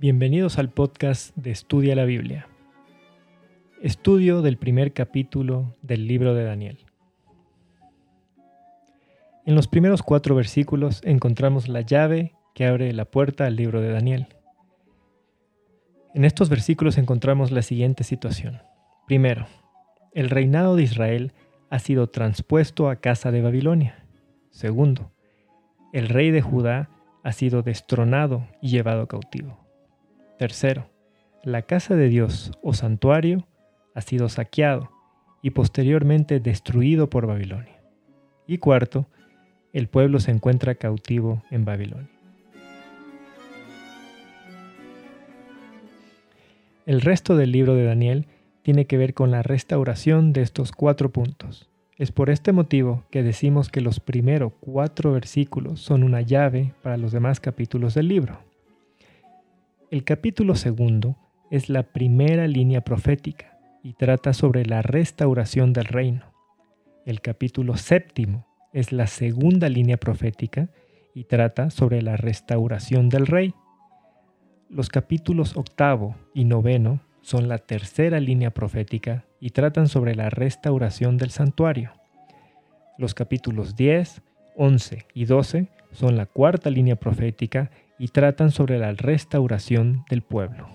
Bienvenidos al podcast de Estudia la Biblia. Estudio del primer capítulo del libro de Daniel. En los primeros cuatro versículos encontramos la llave que abre la puerta al libro de Daniel. En estos versículos encontramos la siguiente situación. Primero, el reinado de Israel ha sido transpuesto a casa de Babilonia. Segundo, el rey de Judá ha sido destronado y llevado cautivo. Tercero, la casa de Dios o santuario ha sido saqueado y posteriormente destruido por Babilonia. Y cuarto, el pueblo se encuentra cautivo en Babilonia. El resto del libro de Daniel tiene que ver con la restauración de estos cuatro puntos. Es por este motivo que decimos que los primeros cuatro versículos son una llave para los demás capítulos del libro. El capítulo segundo es la primera línea profética y trata sobre la restauración del reino. El capítulo séptimo es la segunda línea profética y trata sobre la restauración del rey. Los capítulos octavo y noveno son la tercera línea profética y tratan sobre la restauración del santuario. Los capítulos 10, 11 y 12 son la cuarta línea profética y tratan sobre la restauración del pueblo.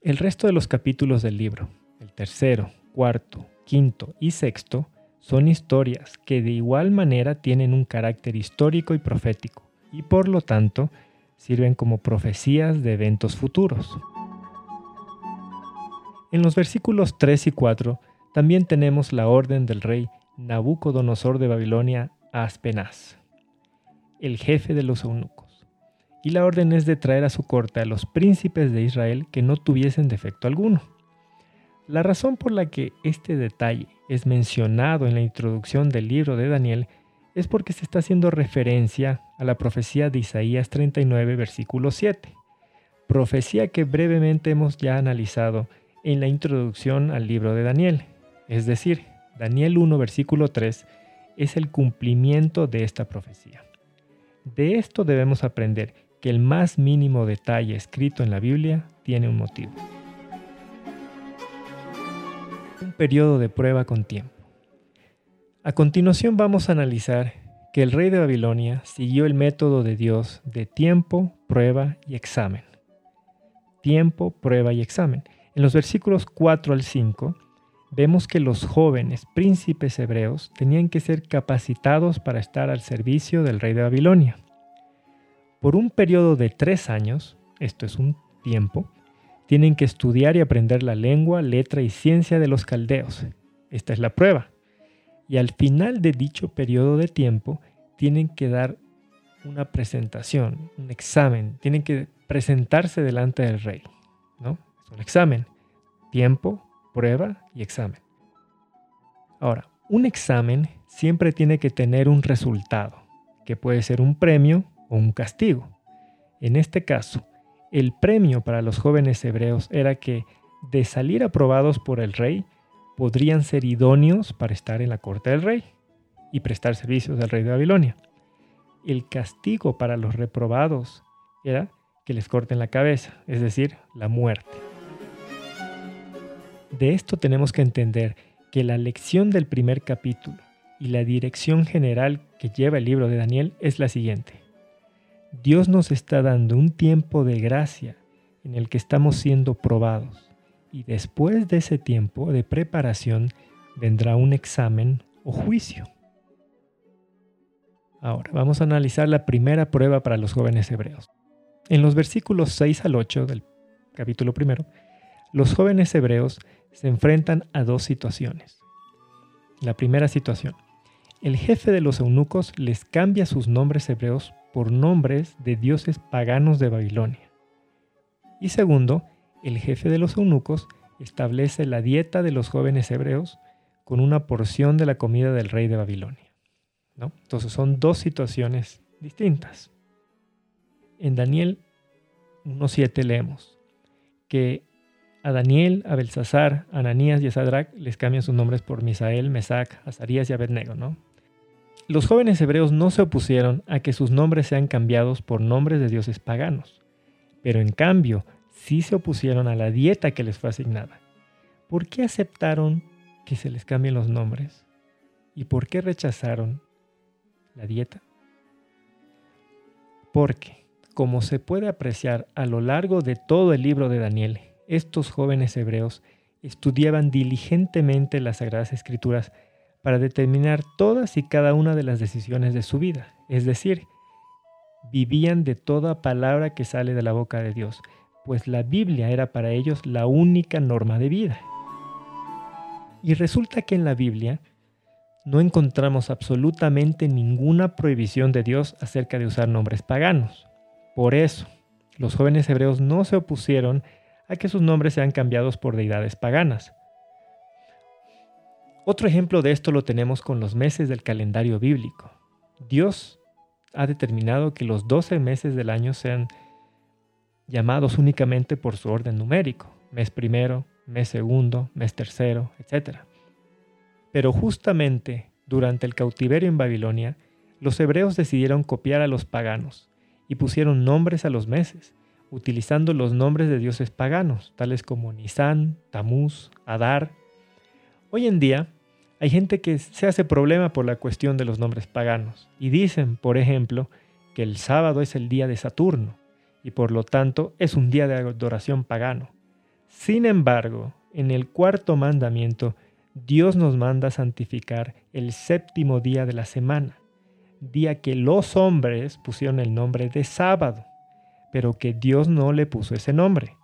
El resto de los capítulos del libro, el tercero, cuarto, quinto y sexto, son historias que de igual manera tienen un carácter histórico y profético, y por lo tanto sirven como profecías de eventos futuros. En los versículos 3 y 4 también tenemos la orden del rey Nabucodonosor de Babilonia a Aspenaz el jefe de los eunucos. Y la orden es de traer a su corte a los príncipes de Israel que no tuviesen defecto alguno. La razón por la que este detalle es mencionado en la introducción del libro de Daniel es porque se está haciendo referencia a la profecía de Isaías 39, versículo 7, profecía que brevemente hemos ya analizado en la introducción al libro de Daniel. Es decir, Daniel 1, versículo 3 es el cumplimiento de esta profecía. De esto debemos aprender que el más mínimo detalle escrito en la Biblia tiene un motivo. Un periodo de prueba con tiempo. A continuación vamos a analizar que el rey de Babilonia siguió el método de Dios de tiempo, prueba y examen. Tiempo, prueba y examen. En los versículos 4 al 5 vemos que los jóvenes príncipes hebreos tenían que ser capacitados para estar al servicio del rey de Babilonia. Por un periodo de tres años, esto es un tiempo, tienen que estudiar y aprender la lengua, letra y ciencia de los caldeos. Esta es la prueba. Y al final de dicho periodo de tiempo, tienen que dar una presentación, un examen, tienen que presentarse delante del rey. ¿no? Es un examen. Tiempo, prueba y examen. Ahora, un examen siempre tiene que tener un resultado, que puede ser un premio o un castigo. En este caso, el premio para los jóvenes hebreos era que, de salir aprobados por el rey, podrían ser idóneos para estar en la corte del rey y prestar servicios al rey de Babilonia. El castigo para los reprobados era que les corten la cabeza, es decir, la muerte. De esto tenemos que entender que la lección del primer capítulo y la dirección general que lleva el libro de Daniel es la siguiente. Dios nos está dando un tiempo de gracia en el que estamos siendo probados y después de ese tiempo de preparación vendrá un examen o juicio. Ahora vamos a analizar la primera prueba para los jóvenes hebreos. En los versículos 6 al 8 del capítulo primero, los jóvenes hebreos se enfrentan a dos situaciones. La primera situación. El jefe de los eunucos les cambia sus nombres hebreos por nombres de dioses paganos de Babilonia. Y segundo, el jefe de los eunucos establece la dieta de los jóvenes hebreos con una porción de la comida del rey de Babilonia. ¿no? Entonces son dos situaciones distintas. En Daniel 1.7 leemos que a Daniel, a Belsasar, a Ananías y a Sadrach les cambian sus nombres por Misael, Mesac, Azarías y Abednego, ¿no? Los jóvenes hebreos no se opusieron a que sus nombres sean cambiados por nombres de dioses paganos, pero en cambio sí se opusieron a la dieta que les fue asignada. ¿Por qué aceptaron que se les cambien los nombres? ¿Y por qué rechazaron la dieta? Porque, como se puede apreciar a lo largo de todo el libro de Daniel, estos jóvenes hebreos estudiaban diligentemente las Sagradas Escrituras para determinar todas y cada una de las decisiones de su vida, es decir, vivían de toda palabra que sale de la boca de Dios, pues la Biblia era para ellos la única norma de vida. Y resulta que en la Biblia no encontramos absolutamente ninguna prohibición de Dios acerca de usar nombres paganos. Por eso, los jóvenes hebreos no se opusieron a que sus nombres sean cambiados por deidades paganas. Otro ejemplo de esto lo tenemos con los meses del calendario bíblico. Dios ha determinado que los 12 meses del año sean llamados únicamente por su orden numérico, mes primero, mes segundo, mes tercero, etc. Pero justamente durante el cautiverio en Babilonia, los hebreos decidieron copiar a los paganos y pusieron nombres a los meses, utilizando los nombres de dioses paganos, tales como Nisan, Tamuz, Adar. Hoy en día, hay gente que se hace problema por la cuestión de los nombres paganos y dicen, por ejemplo, que el sábado es el día de Saturno y por lo tanto es un día de adoración pagano. Sin embargo, en el cuarto mandamiento, Dios nos manda santificar el séptimo día de la semana, día que los hombres pusieron el nombre de sábado, pero que Dios no le puso ese nombre.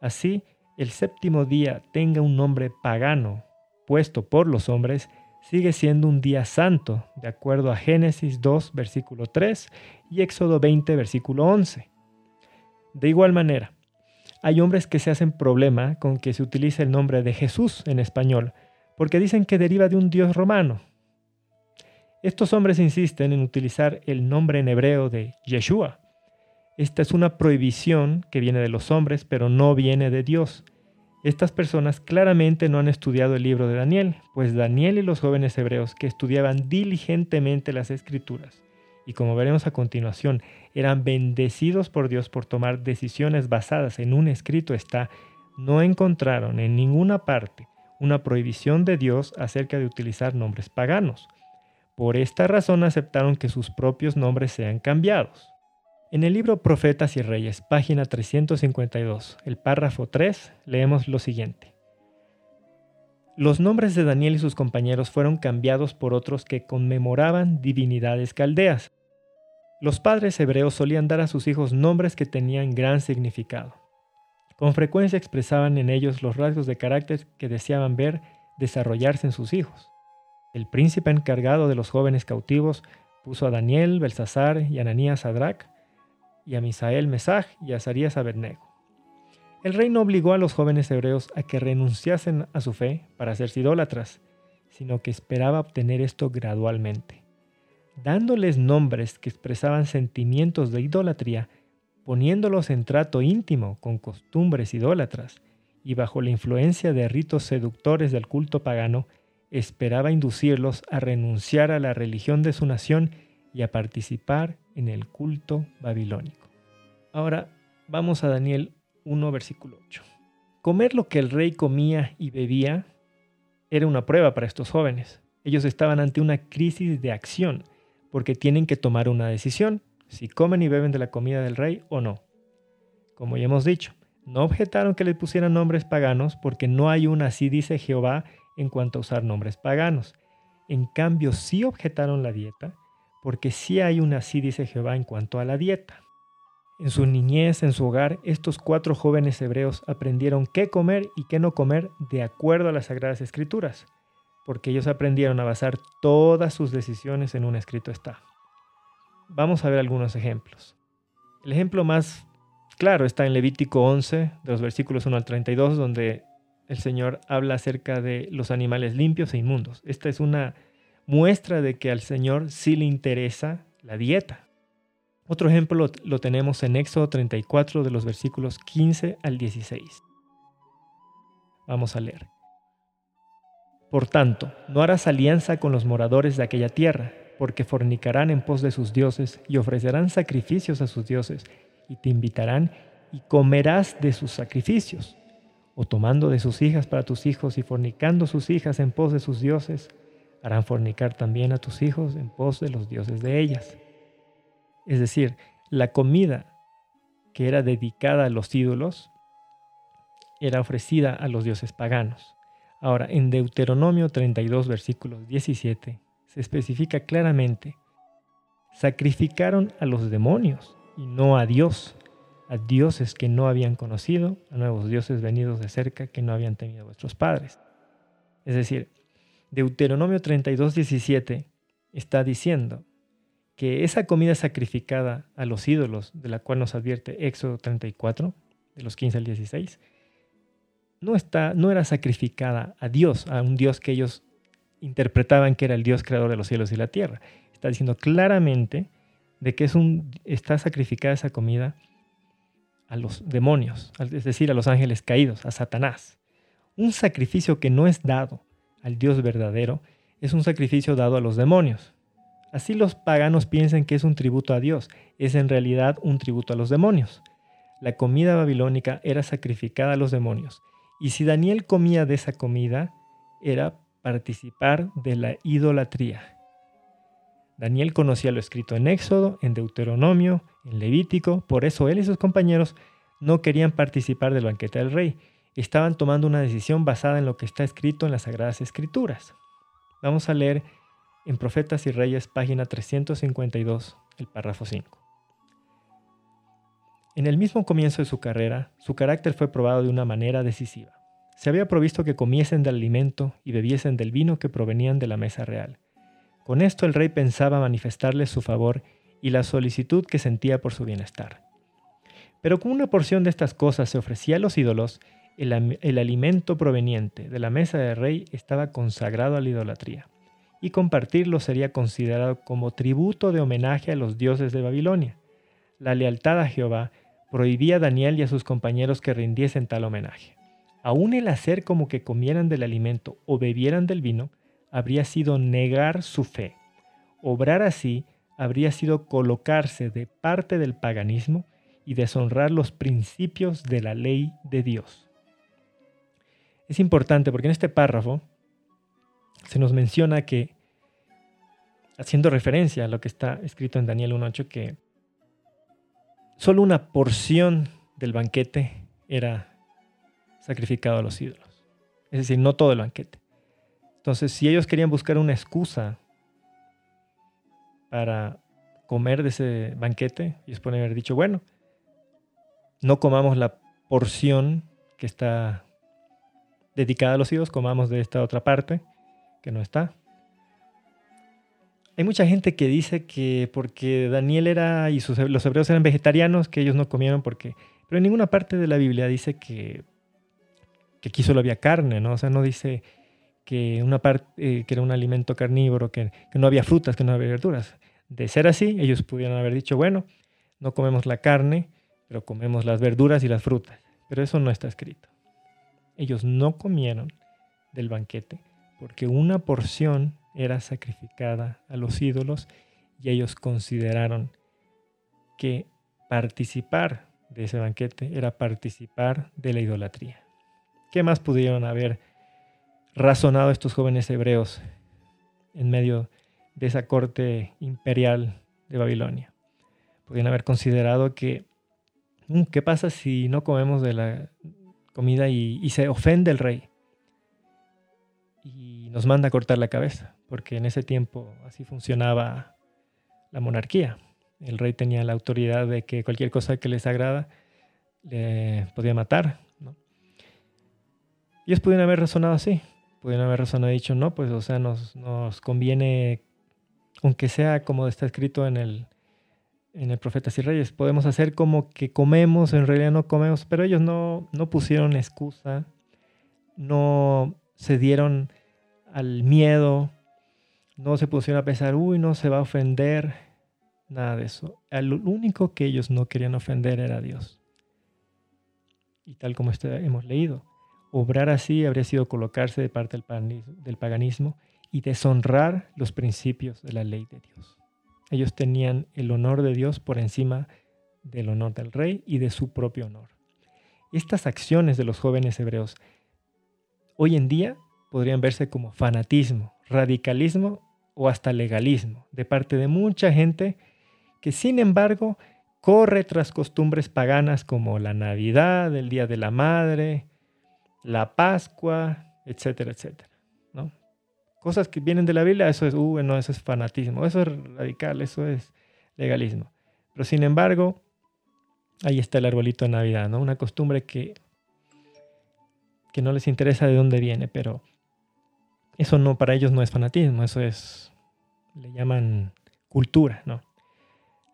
Así, el séptimo día tenga un nombre pagano puesto por los hombres, sigue siendo un día santo, de acuerdo a Génesis 2, versículo 3 y Éxodo 20, versículo 11. De igual manera, hay hombres que se hacen problema con que se utilice el nombre de Jesús en español, porque dicen que deriva de un dios romano. Estos hombres insisten en utilizar el nombre en hebreo de Yeshua. Esta es una prohibición que viene de los hombres, pero no viene de Dios. Estas personas claramente no han estudiado el libro de Daniel, pues Daniel y los jóvenes hebreos que estudiaban diligentemente las escrituras, y como veremos a continuación, eran bendecidos por Dios por tomar decisiones basadas en un escrito está, no encontraron en ninguna parte una prohibición de Dios acerca de utilizar nombres paganos. Por esta razón aceptaron que sus propios nombres sean cambiados. En el libro Profetas y Reyes, página 352, el párrafo 3, leemos lo siguiente. Los nombres de Daniel y sus compañeros fueron cambiados por otros que conmemoraban divinidades caldeas. Los padres hebreos solían dar a sus hijos nombres que tenían gran significado. Con frecuencia expresaban en ellos los rasgos de carácter que deseaban ver desarrollarse en sus hijos. El príncipe encargado de los jóvenes cautivos puso a Daniel, Belsasar y Ananías Sadrach y a Misael Mesaj y a Azarías Abednego. El rey no obligó a los jóvenes hebreos a que renunciasen a su fe para hacerse idólatras, sino que esperaba obtener esto gradualmente. Dándoles nombres que expresaban sentimientos de idolatría, poniéndolos en trato íntimo con costumbres idólatras, y bajo la influencia de ritos seductores del culto pagano, esperaba inducirlos a renunciar a la religión de su nación y a participar en el culto babilónico. Ahora vamos a Daniel 1, versículo 8. Comer lo que el rey comía y bebía era una prueba para estos jóvenes. Ellos estaban ante una crisis de acción porque tienen que tomar una decisión, si comen y beben de la comida del rey o no. Como ya hemos dicho, no objetaron que le pusieran nombres paganos porque no hay una así dice Jehová en cuanto a usar nombres paganos. En cambio, sí objetaron la dieta porque sí hay una así dice Jehová en cuanto a la dieta. En su niñez, en su hogar, estos cuatro jóvenes hebreos aprendieron qué comer y qué no comer de acuerdo a las Sagradas Escrituras, porque ellos aprendieron a basar todas sus decisiones en un escrito está. Vamos a ver algunos ejemplos. El ejemplo más claro está en Levítico 11, de los versículos 1 al 32, donde el Señor habla acerca de los animales limpios e inmundos. Esta es una muestra de que al Señor sí le interesa la dieta. Otro ejemplo lo, tenemos en Éxodo 34 de los versículos 15 al 16. Vamos a leer. Por tanto, no harás alianza con los moradores de aquella tierra, porque fornicarán en pos de sus dioses y ofrecerán sacrificios a sus dioses, y te invitarán y comerás de sus sacrificios, o tomando de sus hijas para tus hijos y fornicando sus hijas en pos de sus dioses, harán fornicar también a tus hijos en pos de los dioses de ellas. Es decir, la comida que era dedicada a los ídolos era ofrecida a los dioses paganos. Ahora, en Deuteronomio 32, versículos 17, se especifica claramente, sacrificaron a los demonios y no a Dios, a dioses que no habían conocido, a nuevos dioses venidos de cerca que no habían tenido vuestros padres. Es decir, Deuteronomio 32, 17 está diciendo que esa comida sacrificada a los ídolos, de la cual nos advierte Éxodo 34, de los 15 al 16, no, está, no era sacrificada a Dios, a un Dios que ellos interpretaban que era el Dios creador de los cielos y la tierra. Está diciendo claramente de que es un, está sacrificada esa comida a los demonios, es decir, a los ángeles caídos, a Satanás. Un sacrificio que no es dado al Dios verdadero es un sacrificio dado a los demonios. Así los paganos piensan que es un tributo a Dios, es en realidad un tributo a los demonios. La comida babilónica era sacrificada a los demonios, y si Daniel comía de esa comida, era participar de la idolatría. Daniel conocía lo escrito en Éxodo, en Deuteronomio, en Levítico, por eso él y sus compañeros no querían participar del banquete del rey, estaban tomando una decisión basada en lo que está escrito en las Sagradas Escrituras. Vamos a leer en Profetas y Reyes, página 352, el párrafo 5. En el mismo comienzo de su carrera, su carácter fue probado de una manera decisiva. Se había provisto que comiesen del alimento y bebiesen del vino que provenían de la mesa real. Con esto el rey pensaba manifestarles su favor y la solicitud que sentía por su bienestar. Pero como una porción de estas cosas se ofrecía a los ídolos, el, alimento proveniente de la mesa del rey estaba consagrado a la idolatría y compartirlo sería considerado como tributo de homenaje a los dioses de Babilonia. La lealtad a Jehová prohibía a Daniel y a sus compañeros que rindiesen tal homenaje. Aún el hacer como que comieran del alimento o bebieran del vino habría sido negar su fe. Obrar así habría sido colocarse de parte del paganismo y deshonrar los principios de la ley de Dios. Es importante porque en este párrafo se nos menciona que, haciendo referencia a lo que está escrito en Daniel 1.8, que solo una porción del banquete era sacrificado a los ídolos. Es decir, no todo el banquete. Entonces, si ellos querían buscar una excusa para comer de ese banquete, ellos pueden haber dicho, bueno, no comamos la porción que está dedicada a los ídolos, comamos de esta otra parte que no está. Hay mucha gente que dice que porque Daniel era y los hebreos eran vegetarianos, que ellos no comieron porque... Pero en ninguna parte de la Biblia dice que, que aquí solo había carne, ¿no? O sea, no dice que, una eh, que era un alimento carnívoro, que, que no había frutas, que no había verduras. De ser así, ellos pudieran haber dicho, bueno, no comemos la carne, pero comemos las verduras y las frutas. Pero eso no está escrito. Ellos no comieron del banquete porque una porción era sacrificada a los ídolos y ellos consideraron que participar de ese banquete era participar de la idolatría. ¿Qué más pudieron haber razonado estos jóvenes hebreos en medio de esa corte imperial de Babilonia? Podrían haber considerado que, mm, ¿qué pasa si no comemos de la comida y, se ofende el rey? y nos manda a cortar la cabeza, porque en ese tiempo así funcionaba la monarquía. El rey tenía la autoridad de que cualquier cosa que les agrada le podía matar. ¿no? Ellos pudieron haber razonado así, pudieron haber razonado dicho, no, pues o sea, nos, nos conviene, aunque sea como está escrito en el, en el Profetas y Reyes, podemos hacer como que comemos, en realidad no comemos, pero ellos no, no pusieron excusa, no se dieron al miedo, no se pusieron a pensar, uy, no se va a ofender, nada de eso. Lo único que ellos no querían ofender era a Dios. Y tal como este, hemos leído, obrar así habría sido colocarse de parte del paganismo, y deshonrar los principios de la ley de Dios. Ellos tenían el honor de Dios por encima del honor del rey y de su propio honor. Estas acciones de los jóvenes hebreos hoy en día podrían verse como fanatismo, radicalismo o hasta legalismo de parte de mucha gente que sin embargo corre tras costumbres paganas como la Navidad, el Día de la Madre, la Pascua, etcétera, etcétera. ¿no? Cosas que vienen de la Biblia, eso es, uh, no, eso es fanatismo, eso es radical, eso es legalismo. Pero sin embargo, ahí está el arbolito de Navidad, ¿no? Una costumbre que, que no les interesa de dónde viene, pero eso no, para ellos no es fanatismo, eso es, le llaman cultura, ¿no?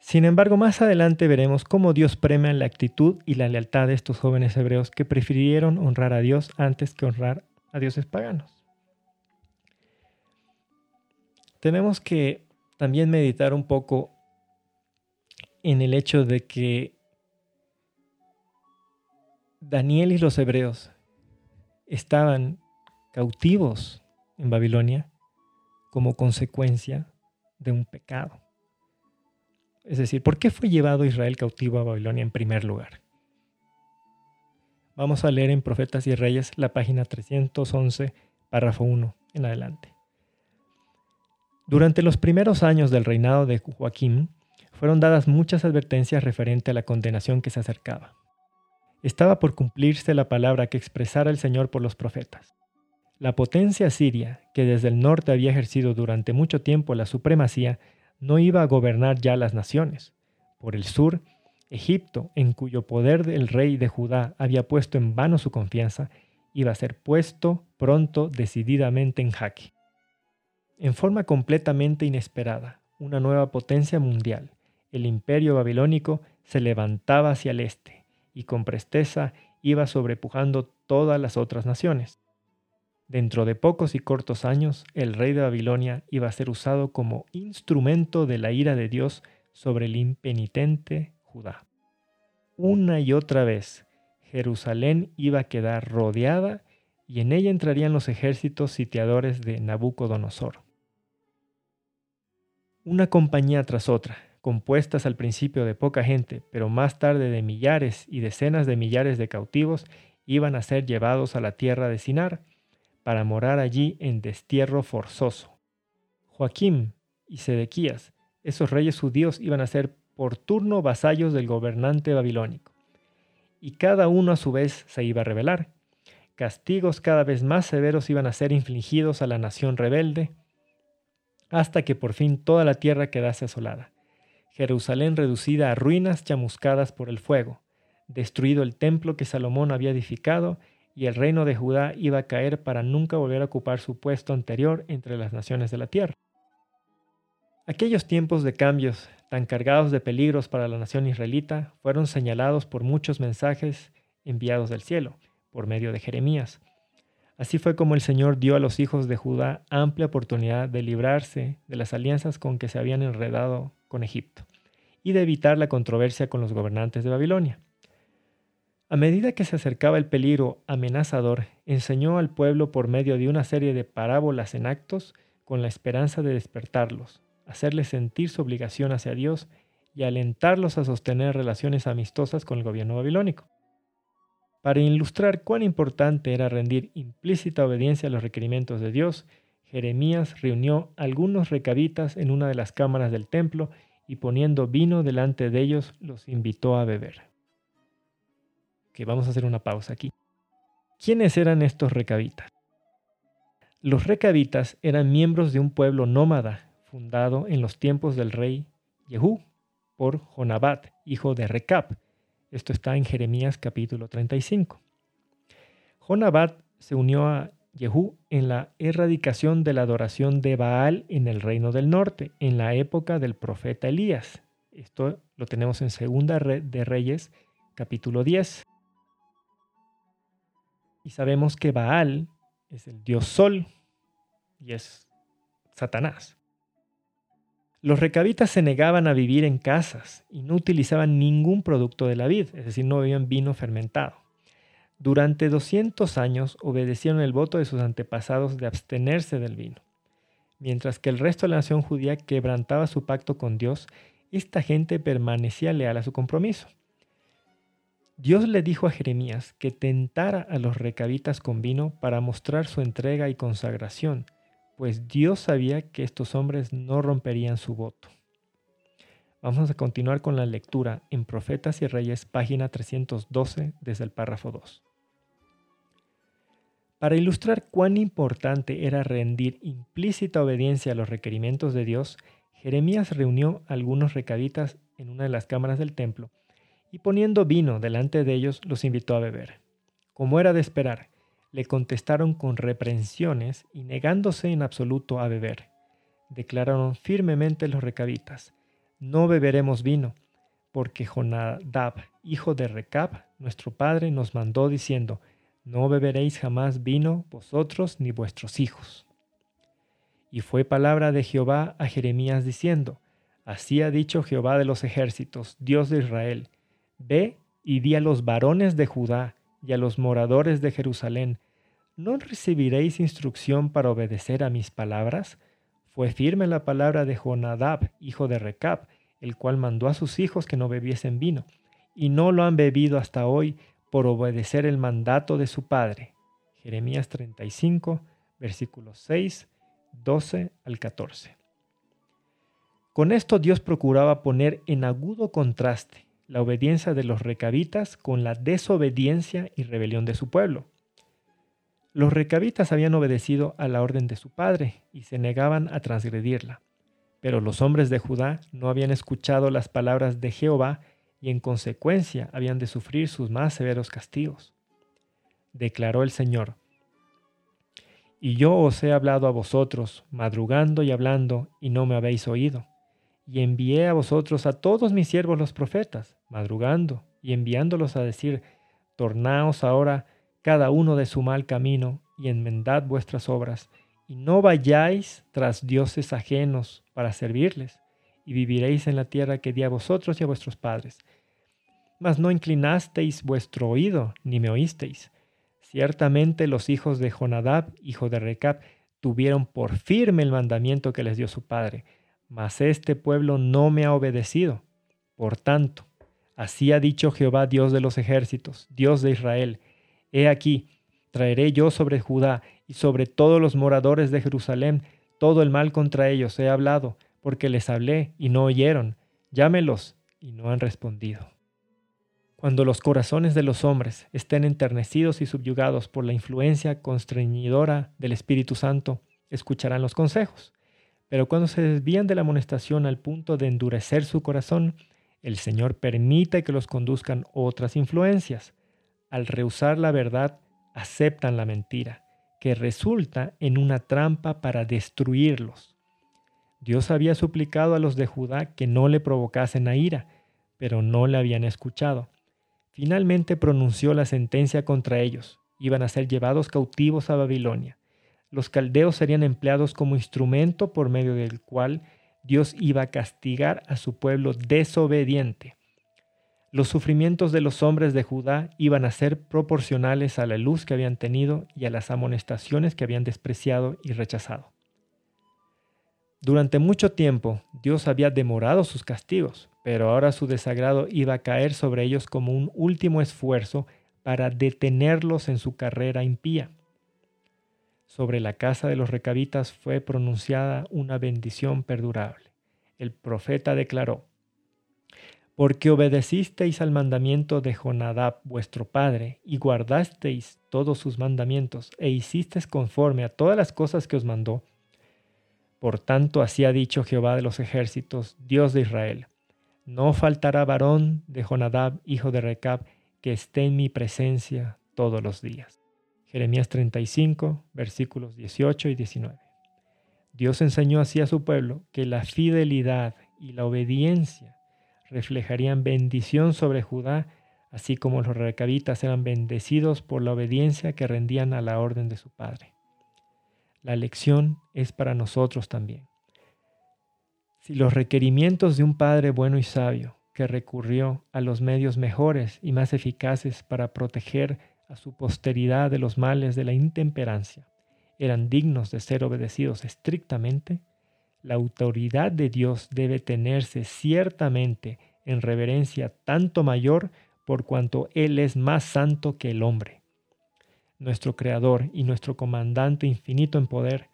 Sin embargo, más adelante veremos cómo Dios premia la actitud y la lealtad de estos jóvenes hebreos que prefirieron honrar a Dios antes que honrar a dioses paganos. Tenemos que también meditar un poco en el hecho de que Daniel y los hebreos estaban cautivos en Babilonia como consecuencia de un pecado. Es decir, ¿por qué fue llevado Israel cautivo a Babilonia en primer lugar? Vamos a leer en Profetas y Reyes la página 311, párrafo 1 en adelante. Durante los primeros años del reinado de Joaquín, fueron dadas muchas advertencias referente a la condenación que se acercaba. Estaba por cumplirse la palabra que expresara el Señor por los profetas. La potencia siria, que desde el norte había ejercido durante mucho tiempo la supremacía, no iba a gobernar ya las naciones. Por el sur, Egipto, en cuyo poder el rey de Judá había puesto en vano su confianza, iba a ser puesto pronto decididamente en jaque. En forma completamente inesperada, una nueva potencia mundial, el imperio babilónico, se levantaba hacia el este y con presteza iba sobrepujando todas las otras naciones. Dentro de pocos y cortos años, el rey de Babilonia iba a ser usado como instrumento de la ira de Dios sobre el impenitente Judá. Una y otra vez, Jerusalén iba a quedar rodeada y en ella entrarían los ejércitos sitiadores de Nabucodonosor. Una compañía tras otra, compuestas al principio de poca gente, pero más tarde de millares y decenas de millares de cautivos, iban a ser llevados a la tierra de Sinar, para morar allí en destierro forzoso. Joaquín y Sedequías, esos reyes judíos, iban a ser por turno vasallos del gobernante babilónico. Y cada uno a su vez se iba a rebelar. Castigos cada vez más severos iban a ser infligidos a la nación rebelde, hasta que por fin toda la tierra quedase asolada. Jerusalén reducida a ruinas chamuscadas por el fuego, destruido el templo que Salomón había edificado y el reino de Judá iba a caer para nunca volver a ocupar su puesto anterior entre las naciones de la tierra. Aquellos tiempos de cambios tan cargados de peligros para la nación israelita fueron señalados por muchos mensajes enviados del cielo, por medio de Jeremías. Así fue como el Señor dio a los hijos de Judá amplia oportunidad de librarse de las alianzas con que se habían enredado con Egipto y de evitar la controversia con los gobernantes de Babilonia. A medida que se acercaba el peligro amenazador, enseñó al pueblo por medio de una serie de parábolas en actos con la esperanza de despertarlos, hacerles sentir su obligación hacia Dios y alentarlos a sostener relaciones amistosas con el gobierno babilónico. Para ilustrar cuán importante era rendir implícita obediencia a los requerimientos de Dios, Jeremías reunió algunos recabitas en una de las cámaras del templo y poniendo vino delante de ellos los invitó a beber que vamos a hacer una pausa aquí. ¿Quiénes eran estos recabitas? Los recabitas eran miembros de un pueblo nómada fundado en los tiempos del rey Jehú por Jonabat, hijo de Recab. Esto está en Jeremías capítulo 35. Jonabat se unió a Jehú en la erradicación de la adoración de Baal en el reino del norte, en la época del profeta Elías. Esto lo tenemos en Segunda de Reyes, capítulo 10. Y sabemos que Baal es el dios sol y es Satanás. Los recabitas se negaban a vivir en casas y no utilizaban ningún producto de la vid, es decir, no bebían vino fermentado. Durante 200 años obedecieron el voto de sus antepasados de abstenerse del vino. Mientras que el resto de la nación judía quebrantaba su pacto con Dios, esta gente permanecía leal a su compromiso. Dios le dijo a Jeremías que tentara a los recabitas con vino para mostrar su entrega y consagración, pues Dios sabía que estos hombres no romperían su voto. Vamos a continuar con la lectura en Profetas y Reyes, página 312, desde el párrafo 2. Para ilustrar cuán importante era rendir implícita obediencia a los requerimientos de Dios, Jeremías reunió algunos recabitas en una de las cámaras del templo y poniendo vino delante de ellos los invitó a beber. Como era de esperar, le contestaron con reprensiones y negándose en absoluto a beber. Declararon firmemente los recabitas, no beberemos vino, porque Jonadab, hijo de Recab, nuestro padre, nos mandó diciendo, no beberéis jamás vino vosotros ni vuestros hijos. Y fue palabra de Jehová a Jeremías diciendo, Así ha dicho Jehová de los ejércitos, Dios de Israel, Ve y di a los varones de Judá y a los moradores de Jerusalén, ¿no recibiréis instrucción para obedecer a mis palabras? Fue firme la palabra de Jonadab, hijo de Recab, el cual mandó a sus hijos que no bebiesen vino, y no lo han bebido hasta hoy por obedecer el mandato de su padre. Jeremías 35, versículos 6, 12 al 14. Con esto Dios procuraba poner en agudo contraste la obediencia de los recabitas con la desobediencia y rebelión de su pueblo. Los recabitas habían obedecido a la orden de su padre y se negaban a transgredirla. Pero los hombres de Judá no habían escuchado las palabras de Jehová y en consecuencia habían de sufrir sus más severos castigos. Declaró el Señor, Y yo os he hablado a vosotros, madrugando y hablando, y no me habéis oído. Y envié a vosotros a todos mis siervos los profetas, madrugando, y enviándolos a decir, Tornaos ahora cada uno de su mal camino y enmendad vuestras obras, y no vayáis tras dioses ajenos para servirles, y viviréis en la tierra que di a vosotros y a vuestros padres. Mas no inclinasteis vuestro oído, ni me oísteis. Ciertamente los hijos de Jonadab, hijo de Recab, tuvieron por firme el mandamiento que les dio su padre, mas este pueblo no me ha obedecido. Por tanto, así ha dicho Jehová Dios de los ejércitos, Dios de Israel, He aquí, traeré yo sobre Judá y sobre todos los moradores de Jerusalén todo el mal contra ellos he hablado, porque les hablé y no oyeron, llámelos y no han respondido. Cuando los corazones de los hombres estén enternecidos y subyugados por la influencia constreñidora del Espíritu Santo, escucharán los consejos. Pero cuando se desvían de la amonestación al punto de endurecer su corazón, el Señor permite que los conduzcan otras influencias, al rehusar la verdad, aceptan la mentira, que resulta en una trampa para destruirlos. Dios había suplicado a los de Judá que no le provocasen a ira, pero no le habían escuchado. Finalmente pronunció la sentencia contra ellos. Iban a ser llevados cautivos a Babilonia. Los caldeos serían empleados como instrumento por medio del cual Dios iba a castigar a su pueblo desobediente. Los sufrimientos de los hombres de Judá iban a ser proporcionales a la luz que habían tenido y a las amonestaciones que habían despreciado y rechazado. Durante mucho tiempo Dios había demorado sus castigos, pero ahora su desagrado iba a caer sobre ellos como un último esfuerzo para detenerlos en su carrera impía. Sobre la casa de los recabitas fue pronunciada una bendición perdurable. El profeta declaró, porque obedecisteis al mandamiento de Jonadab vuestro padre, y guardasteis todos sus mandamientos, e hicisteis conforme a todas las cosas que os mandó. Por tanto, así ha dicho Jehová de los ejércitos, Dios de Israel, no faltará varón de Jonadab, hijo de Recab, que esté en mi presencia todos los días. Jeremías 35, versículos 18 y 19. Dios enseñó así a su pueblo que la fidelidad y la obediencia reflejarían bendición sobre Judá, así como los recabitas eran bendecidos por la obediencia que rendían a la orden de su padre. La lección es para nosotros también. Si los requerimientos de un padre bueno y sabio, que recurrió a los medios mejores y más eficaces para proteger a su posteridad de los males de la intemperancia, eran dignos de ser obedecidos estrictamente, la autoridad de Dios debe tenerse ciertamente en reverencia tanto mayor por cuanto Él es más santo que el hombre. Nuestro Creador y nuestro Comandante infinito en poder,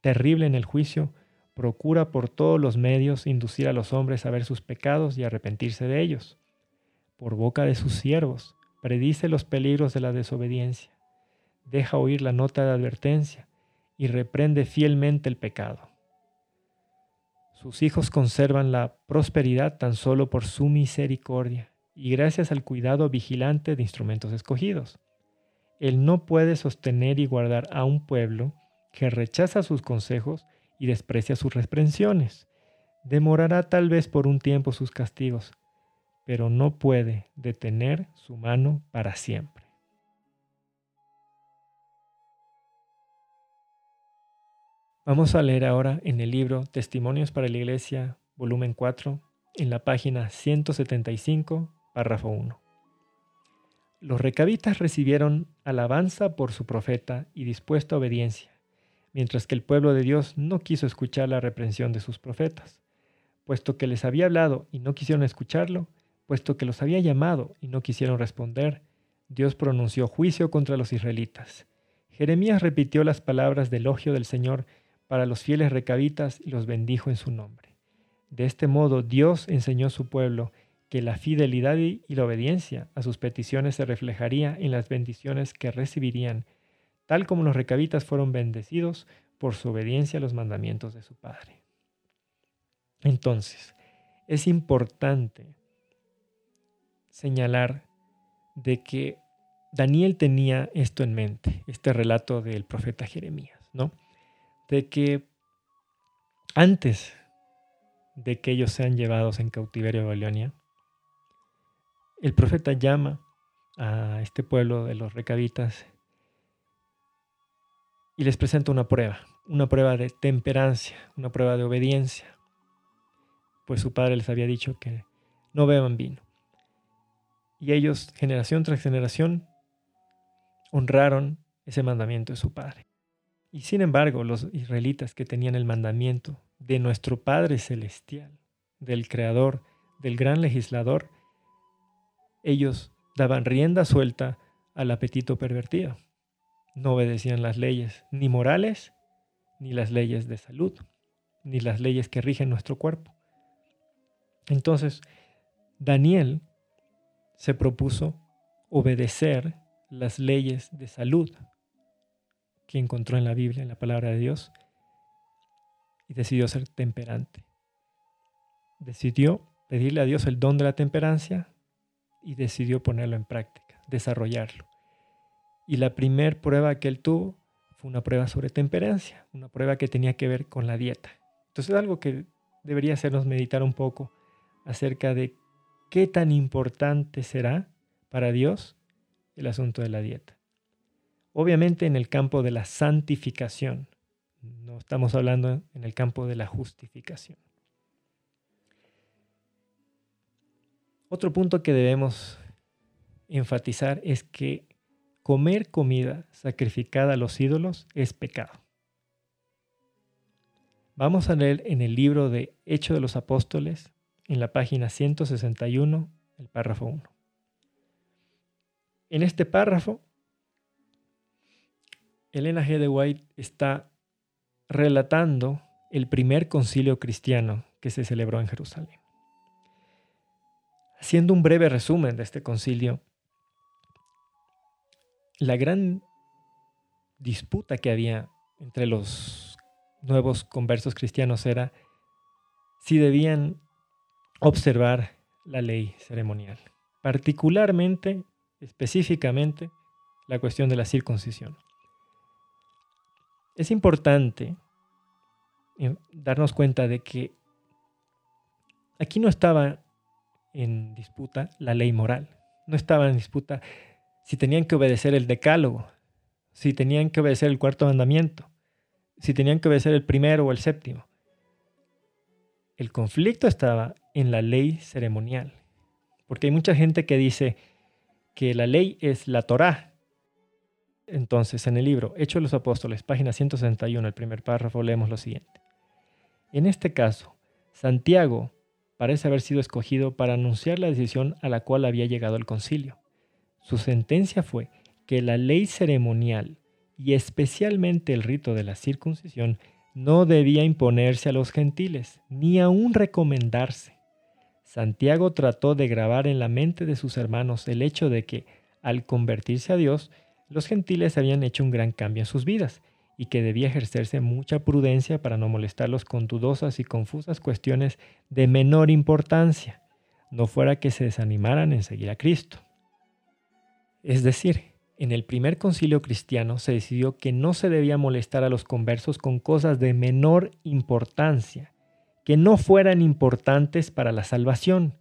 terrible en el juicio, procura por todos los medios inducir a los hombres a ver sus pecados y arrepentirse de ellos. Por boca de sus siervos, predice los peligros de la desobediencia, deja oír la nota de advertencia y reprende fielmente el pecado. Sus hijos conservan la prosperidad tan solo por su misericordia y gracias al cuidado vigilante de instrumentos escogidos. Él no puede sostener y guardar a un pueblo que rechaza sus consejos y desprecia sus reprensiones. Demorará tal vez por un tiempo sus castigos, pero no puede detener su mano para siempre. Vamos a leer ahora en el libro Testimonios para la Iglesia, volumen 4, en la página 175, párrafo 1. Los recabitas recibieron alabanza por su profeta y dispuesta obediencia, mientras que el pueblo de Dios no quiso escuchar la reprensión de sus profetas. Puesto que les había hablado y no quisieron escucharlo, puesto que los había llamado y no quisieron responder, Dios pronunció juicio contra los israelitas. Jeremías repitió las palabras de elogio del Señor para los fieles recabitas y los bendijo en su nombre. De este modo Dios enseñó a su pueblo que la fidelidad y la obediencia a sus peticiones se reflejaría en las bendiciones que recibirían, tal como los recabitas fueron bendecidos por su obediencia a los mandamientos de su Padre. Entonces, es importante señalar de que Daniel tenía esto en mente, este relato del profeta Jeremías, ¿no? De que antes de que ellos sean llevados en cautiverio a Babilonia, el profeta llama a este pueblo de los recabitas y les presenta una prueba, una prueba de temperancia, una prueba de obediencia, pues su padre les había dicho que no beban vino. Y ellos, generación tras generación, honraron ese mandamiento de su padre. Y sin embargo, los israelitas que tenían el mandamiento de nuestro Padre Celestial, del Creador, del gran legislador, ellos daban rienda suelta al apetito pervertido. No obedecían las leyes ni morales, ni las leyes de salud, ni las leyes que rigen nuestro cuerpo. Entonces, Daniel se propuso obedecer las leyes de salud, que encontró en la Biblia, en la palabra de Dios, y decidió ser temperante. Decidió pedirle a Dios el don de la temperancia y decidió ponerlo en práctica, desarrollarlo. Y la primer prueba que él tuvo fue una prueba sobre temperancia, una prueba que tenía que ver con la dieta. Entonces es algo que debería hacernos meditar un poco acerca de qué tan importante será para Dios el asunto de la dieta. Obviamente en el campo de la santificación, no estamos hablando en el campo de la justificación. Otro punto que debemos enfatizar es que comer comida sacrificada a los ídolos es pecado. Vamos a leer en el libro de Hechos de los Apóstoles, en la página 161, el párrafo 1. En este párrafo Elena G. de White está relatando el primer concilio cristiano que se celebró en Jerusalén. Haciendo un breve resumen de este concilio, la gran disputa que había entre los nuevos conversos cristianos era si debían observar la ley ceremonial, particularmente, específicamente, la cuestión de la circuncisión. Es importante eh, darnos cuenta de que aquí no estaba en disputa la ley moral, no estaba en disputa si tenían que obedecer el decálogo, si tenían que obedecer el cuarto mandamiento, si tenían que obedecer el primero o el séptimo. El conflicto estaba en la ley ceremonial, porque hay mucha gente que dice que la ley es la Torá, Entonces, en el libro Hechos de los Apóstoles, página 161, el primer párrafo, leemos lo siguiente. En este caso, Santiago parece haber sido escogido para anunciar la decisión a la cual había llegado el concilio. Su sentencia fue que la ley ceremonial y especialmente el rito de la circuncisión no debía imponerse a los gentiles, ni aún recomendarse. Santiago trató de grabar en la mente de sus hermanos el hecho de que, al convertirse a Dios, los gentiles habían hecho un gran cambio en sus vidas y que debía ejercerse mucha prudencia para no molestarlos con dudosas y confusas cuestiones de menor importancia, no fuera que se desanimaran en seguir a Cristo. Es decir, en el primer concilio cristiano se decidió que no se debía molestar a los conversos con cosas de menor importancia, que no fueran importantes para la salvación,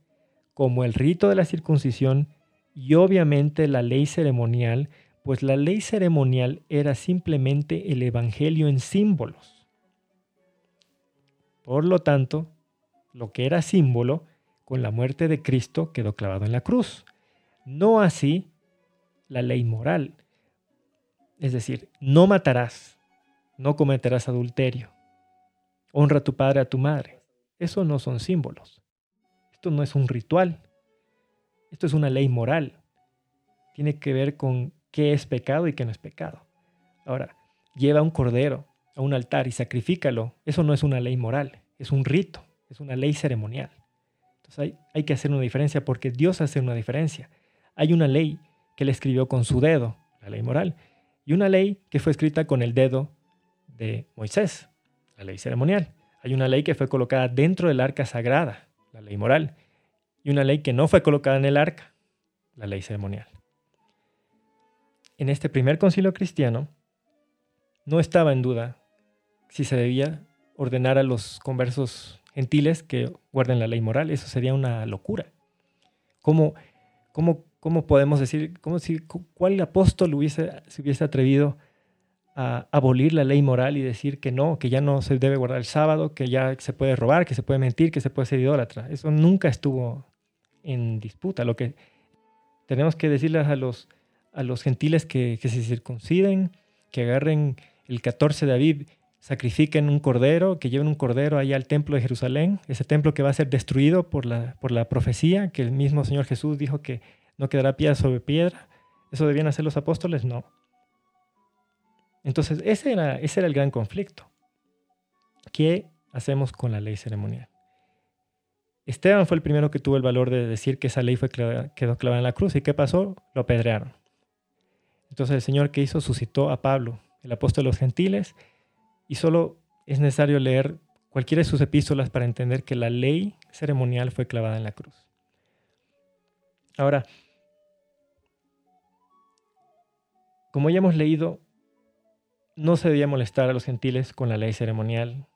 como el rito de la circuncisión y obviamente la ley ceremonial, pues la ley ceremonial era simplemente el Evangelio en símbolos. Por lo tanto, lo que era símbolo, con la muerte de Cristo quedó clavado en la cruz. No así la ley moral. Es decir, no matarás, no cometerás adulterio, honra a tu padre, a tu madre. Eso no son símbolos. Esto no es un ritual. Esto es una ley moral. Tiene que ver con qué es pecado y qué no es pecado. Ahora, lleva un cordero a un altar y sacrifícalo. Eso no es una ley moral, es un rito, es una ley ceremonial. Entonces hay, hay que hacer una diferencia porque Dios hace una diferencia. Hay una ley que él escribió con su dedo, la ley moral, y una ley que fue escrita con el dedo de Moisés, la ley ceremonial. Hay una ley que fue colocada dentro del arca sagrada, la ley moral, y una ley que no fue colocada en el arca, la ley ceremonial. En este primer concilio cristiano no estaba en duda si se debía ordenar a los conversos gentiles que guarden la ley moral. Eso sería una locura. ¿Cómo, cómo ¿cómo podemos decir, cómo si, cuál apóstol hubiese, se hubiese atrevido a abolir la ley moral y decir que no, que ya no se debe guardar el sábado, que ya se puede robar, que se puede mentir, que se puede ser idólatra? Eso nunca estuvo en disputa. Lo que tenemos que decirles a los, a los gentiles que, que se circunciden, que agarren el 14 de Aviv, sacrifiquen un cordero, que lleven un cordero allá al templo de Jerusalén, ese templo que va a ser destruido por la, por la profecía, que el mismo Señor Jesús dijo que no quedará piedra sobre piedra. ¿Eso debían hacer los apóstoles? No. Entonces, ese era, ese era el gran conflicto. ¿Qué hacemos con la ley ceremonial? Esteban fue el primero que tuvo el valor de decir que esa ley fue quedó clavada en la cruz. ¿Y qué pasó? Lo apedrearon. Entonces el Señor que hizo suscitó a Pablo, el apóstol de los gentiles, y solo es necesario leer cualquiera de sus epístolas para entender que la ley ceremonial fue clavada en la cruz. Ahora, Como ya hemos leído, no se debía molestar a los gentiles con la ley ceremonial,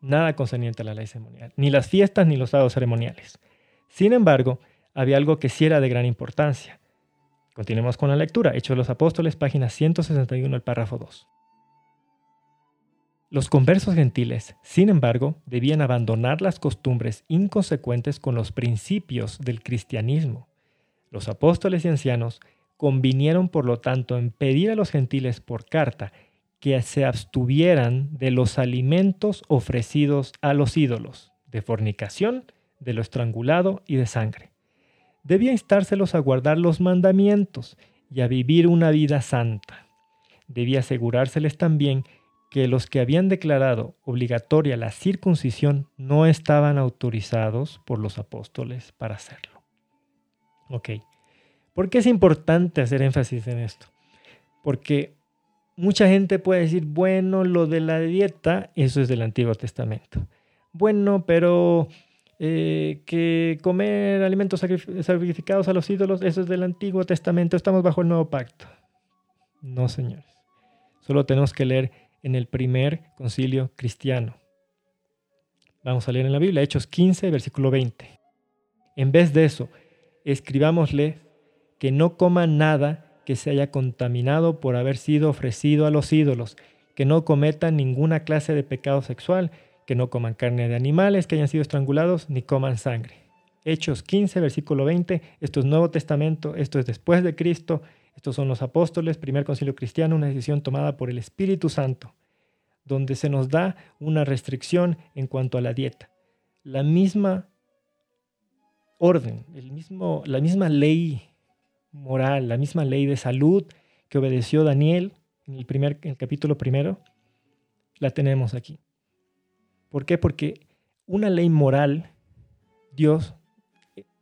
nada concerniente a la ley ceremonial, ni las fiestas ni los sábados ceremoniales. Sin embargo, había algo que sí era de gran importancia. Continuemos con la lectura. Hechos de los Apóstoles, página 161, el párrafo 2. Los conversos gentiles, sin embargo, debían abandonar las costumbres inconsecuentes con los principios del cristianismo. Los apóstoles y ancianos convinieron por lo tanto en pedir a los gentiles por carta que se abstuvieran de los alimentos ofrecidos a los ídolos, de fornicación, de lo estrangulado y de sangre. Debía instárselos a guardar los mandamientos y a vivir una vida santa. Debía asegurárseles también que los que habían declarado obligatoria la circuncisión no estaban autorizados por los apóstoles para hacerlo. Ok. ¿Por qué es importante hacer énfasis en esto? Porque mucha gente puede decir, bueno, lo de la dieta, eso es del Antiguo Testamento. Bueno, pero eh, que comer alimentos sacrificados a los ídolos, eso es del Antiguo Testamento, estamos bajo el nuevo pacto. No, señores. Solo tenemos que leer en el primer concilio cristiano. Vamos a leer en la Biblia, Hechos 15, versículo 20. En vez de eso, escribámosle que no coman nada que se haya contaminado por haber sido ofrecido a los ídolos, que no cometan ninguna clase de pecado sexual, que no coman carne de animales que hayan sido estrangulados, ni coman sangre. Hechos 15, versículo 20, esto es Nuevo Testamento, esto es después de Cristo, Estos son los apóstoles, primer concilio cristiano, una decisión tomada por el Espíritu Santo, donde se nos da una restricción en cuanto a la dieta. La misma orden, el mismo, la misma ley moral, la misma ley de salud que obedeció Daniel en el, primer, en el capítulo primero, la tenemos aquí. ¿Por qué? Porque una ley moral, Dios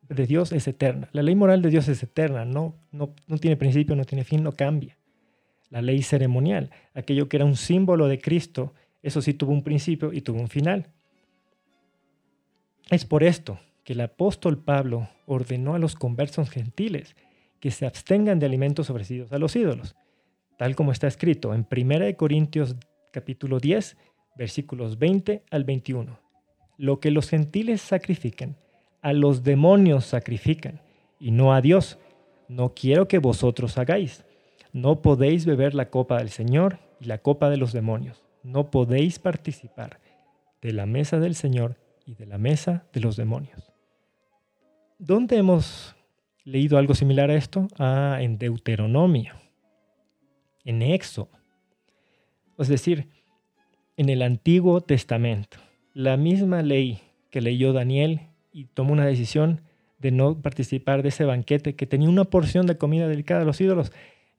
de Dios es eterna. La ley moral de Dios es eterna, no, no, no tiene principio, no tiene fin, no cambia. La ley ceremonial, aquello que era un símbolo de Cristo, eso sí tuvo un principio y tuvo un final. Es por esto que el apóstol Pablo ordenó a los conversos gentiles que se abstengan de alimentos ofrecidos a los ídolos, tal como está escrito en 1 Corintios capítulo 10, versículos 20 al 21. Lo que los gentiles sacrifiquen, a los demonios sacrifican, y no a Dios. No quiero que vosotros hagáis. No podéis beber la copa del Señor y la copa de los demonios. No podéis participar de la mesa del Señor y de la mesa de los demonios. ¿Dónde hemos leído algo similar a esto? Ah, en Deuteronomio, en Éxodo. Es decir, en el Antiguo Testamento. La misma ley que leyó Daniel y tomó una decisión de no participar de ese banquete que tenía una porción de comida dedicada a los ídolos.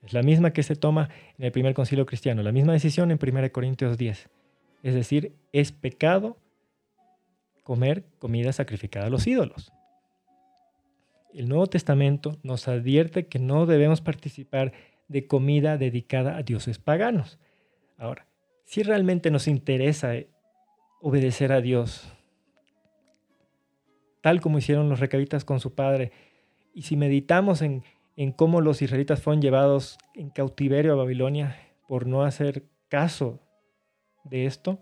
Es la misma que se toma en el primer concilio cristiano, la misma decisión en 1 Corintios 10. Es decir, es pecado comer comida sacrificada a los ídolos. El Nuevo Testamento nos advierte que no debemos participar de comida dedicada a dioses paganos. Ahora, si realmente nos interesa obedecer a Dios, tal como hicieron los recabitas con su padre. Y si meditamos en, cómo los israelitas fueron llevados en cautiverio a Babilonia por no hacer caso de esto,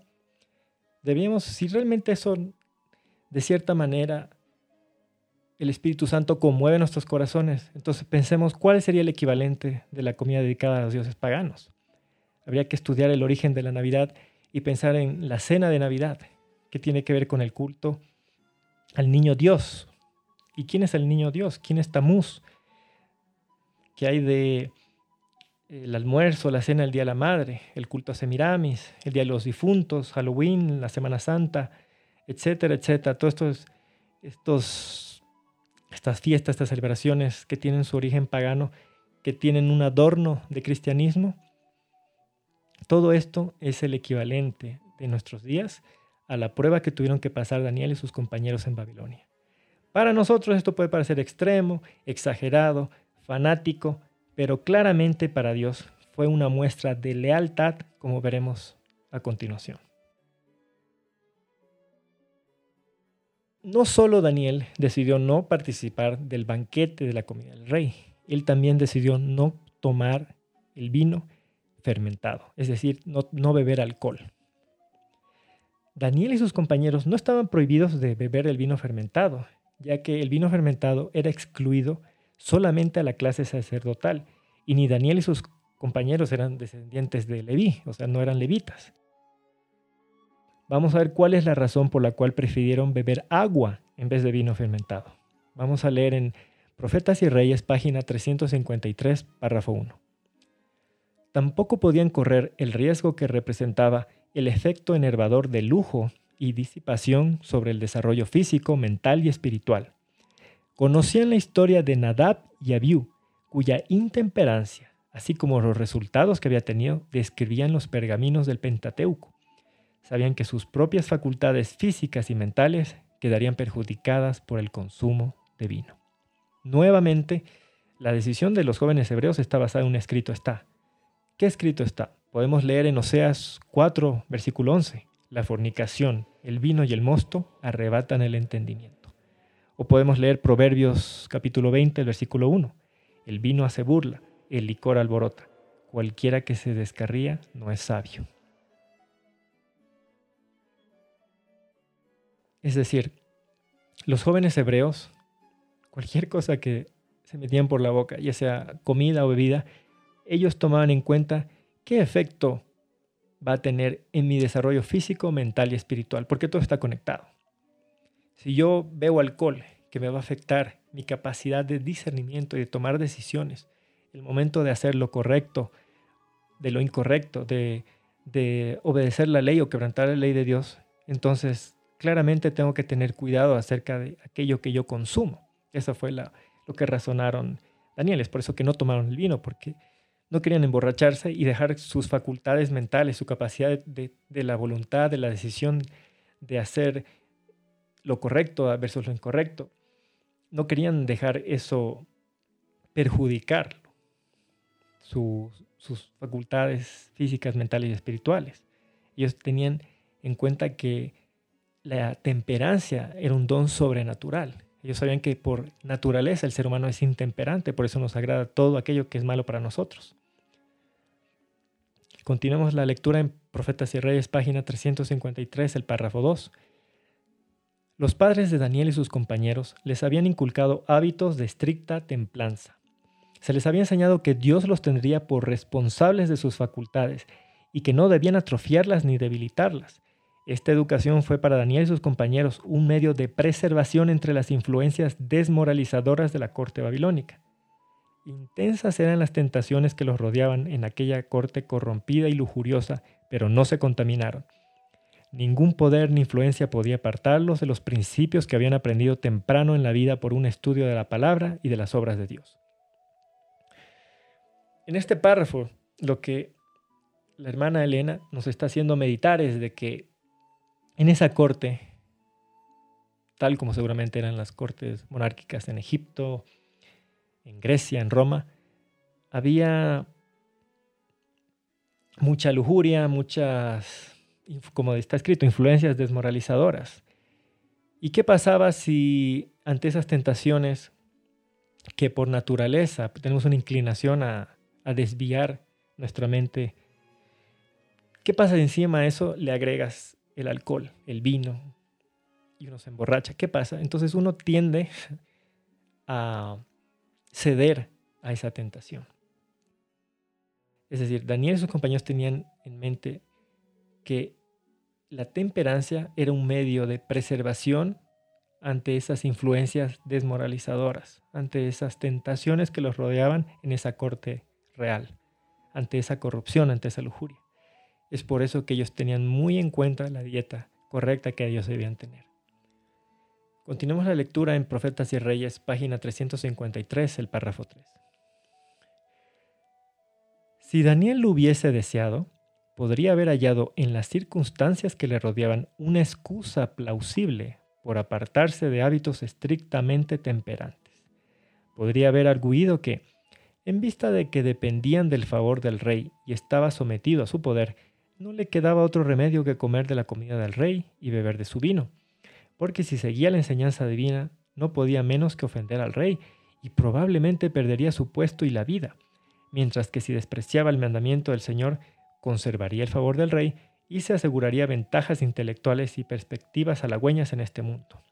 debíamos, si realmente eso de cierta manera el Espíritu Santo conmueve nuestros corazones, entonces pensemos cuál sería el equivalente de la comida dedicada a los dioses paganos. Habría que estudiar el origen de la Navidad y pensar en la cena de Navidad, que tiene que ver con el culto al niño Dios. ¿Y quién es el niño Dios? ¿Quién es Tamuz? ¿Qué hay de el almuerzo, la cena el Día de la Madre, el culto a Semiramis, el Día de los Difuntos, Halloween, la Semana Santa, etcétera, etcétera. Todos estos, estos, estas fiestas, estas celebraciones que tienen su origen pagano, que tienen un adorno de cristianismo, todo esto es el equivalente de nuestros días a la prueba que tuvieron que pasar Daniel y sus compañeros en Babilonia. Para nosotros esto puede parecer extremo, exagerado, fanático, pero claramente para Dios fue una muestra de lealtad, como veremos a continuación. No solo Daniel decidió no participar del banquete de la comida del rey, él también decidió no tomar el vino fermentado, es decir, no, no beber alcohol. Daniel y sus compañeros no estaban prohibidos de beber el vino fermentado, ya que el vino fermentado era excluido solamente a la clase sacerdotal, y ni Daniel y sus compañeros eran descendientes de Leví, o sea, no eran levitas. Vamos a ver cuál es la razón por la cual prefirieron beber agua en vez de vino fermentado. Vamos a leer en Profetas y Reyes, página 353, párrafo 1. Tampoco podían correr el riesgo que representaba el efecto enervador de lujo y disipación sobre el desarrollo físico, mental y espiritual. Conocían la historia de Nadab y Abiú, cuya intemperancia, así como los resultados que había tenido, describían los pergaminos del Pentateuco. Sabían que sus propias facultades físicas y mentales quedarían perjudicadas por el consumo de vino. Nuevamente, la decisión de los jóvenes hebreos está basada en un escrito está. ¿Qué escrito está? Podemos leer en Oseas 4, versículo 11, la fornicación, el vino y el mosto arrebatan el entendimiento. O podemos leer Proverbios capítulo 20, versículo 1, el vino hace burla, el licor alborota, cualquiera que se descarría no es sabio. Es decir, los jóvenes hebreos, cualquier cosa que se metían por la boca, ya sea comida o bebida, ellos tomaban en cuenta ¿qué efecto va a tener en mi desarrollo físico, mental y espiritual? Porque todo está conectado. Si yo veo alcohol que me va a afectar mi capacidad de discernimiento y de tomar decisiones, el momento de hacer lo correcto, de lo incorrecto, de, de obedecer la ley o quebrantar la ley de Dios, entonces claramente tengo que tener cuidado acerca de aquello que yo consumo. Eso fue lo que razonaron Daniel. Es por eso que no tomaron el vino, porque no querían emborracharse y dejar sus facultades mentales, su capacidad de, la voluntad, de la decisión de hacer lo correcto versus lo incorrecto. No querían dejar eso perjudicar sus facultades físicas, mentales y espirituales. Ellos tenían en cuenta que la temperancia era un don sobrenatural. Ellos sabían que por naturaleza el ser humano es intemperante, por eso nos agrada todo aquello que es malo para nosotros. Continuemos la lectura en Profetas y Reyes, página 353, el párrafo 2. Los padres de Daniel y sus compañeros les habían inculcado hábitos de estricta templanza. Se les había enseñado que Dios los tendría por responsables de sus facultades y que no debían atrofiarlas ni debilitarlas. Esta educación fue para Daniel y sus compañeros un medio de preservación entre las influencias desmoralizadoras de la corte babilónica. Intensas eran las tentaciones que los rodeaban en aquella corte corrompida y lujuriosa, pero no se contaminaron. Ningún poder ni influencia podía apartarlos de los principios que habían aprendido temprano en la vida por un estudio de la palabra y de las obras de Dios. En este párrafo, lo que la hermana Elena nos está haciendo meditar es de que en esa corte, tal como seguramente eran las cortes monárquicas en Egipto, en Grecia, en Roma, había mucha lujuria, muchas, como está escrito, influencias desmoralizadoras. ¿Y qué pasaba si ante esas tentaciones que por naturaleza tenemos una inclinación a, desviar nuestra mente. ¿Qué pasa si encima de eso le agregas el alcohol, el vino, y uno se emborracha? ¿Qué pasa? Entonces uno tiende a ceder a esa tentación. Es decir, Daniel y sus compañeros tenían en mente que la temperancia era un medio de preservación ante esas influencias desmoralizadoras, ante esas tentaciones que los rodeaban en esa corte real ante esa corrupción, ante esa lujuria. Es por eso que ellos tenían muy en cuenta la dieta correcta que ellos debían tener. Continuemos la lectura en Profetas y Reyes, página 353, el párrafo 3. Si Daniel lo hubiese deseado, podría haber hallado en las circunstancias que le rodeaban una excusa plausible por apartarse de hábitos estrictamente temperantes. Podría haber arguido que, en vista de que dependían del favor del rey y estaba sometido a su poder, no le quedaba otro remedio que comer de la comida del rey y beber de su vino, porque si seguía la enseñanza divina, no podía menos que ofender al rey y probablemente perdería su puesto y la vida, mientras que si despreciaba el mandamiento del Señor, conservaría el favor del rey y se aseguraría ventajas intelectuales y perspectivas halagüeñas en este mundo.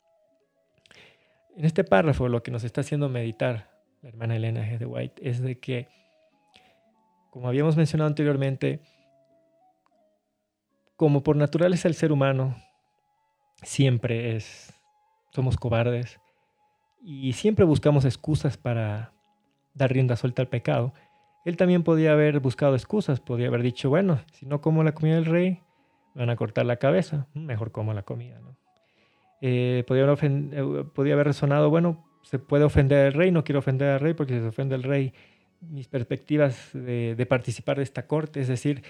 En este párrafo lo que nos está haciendo meditar la hermana Elena G. de White, es de que, como habíamos mencionado anteriormente, como por naturaleza el ser humano siempre es, somos cobardes y siempre buscamos excusas para dar rienda suelta al pecado, él también podía haber buscado excusas, podía haber dicho, bueno, si no como la comida del rey, me van a cortar la cabeza, mejor como la comida, ¿no? Eh, eh, podía haber resonado, bueno, se puede ofender al rey, no quiero ofender al rey porque si se ofende al rey, mis perspectivas de, participar de esta corte, es decir,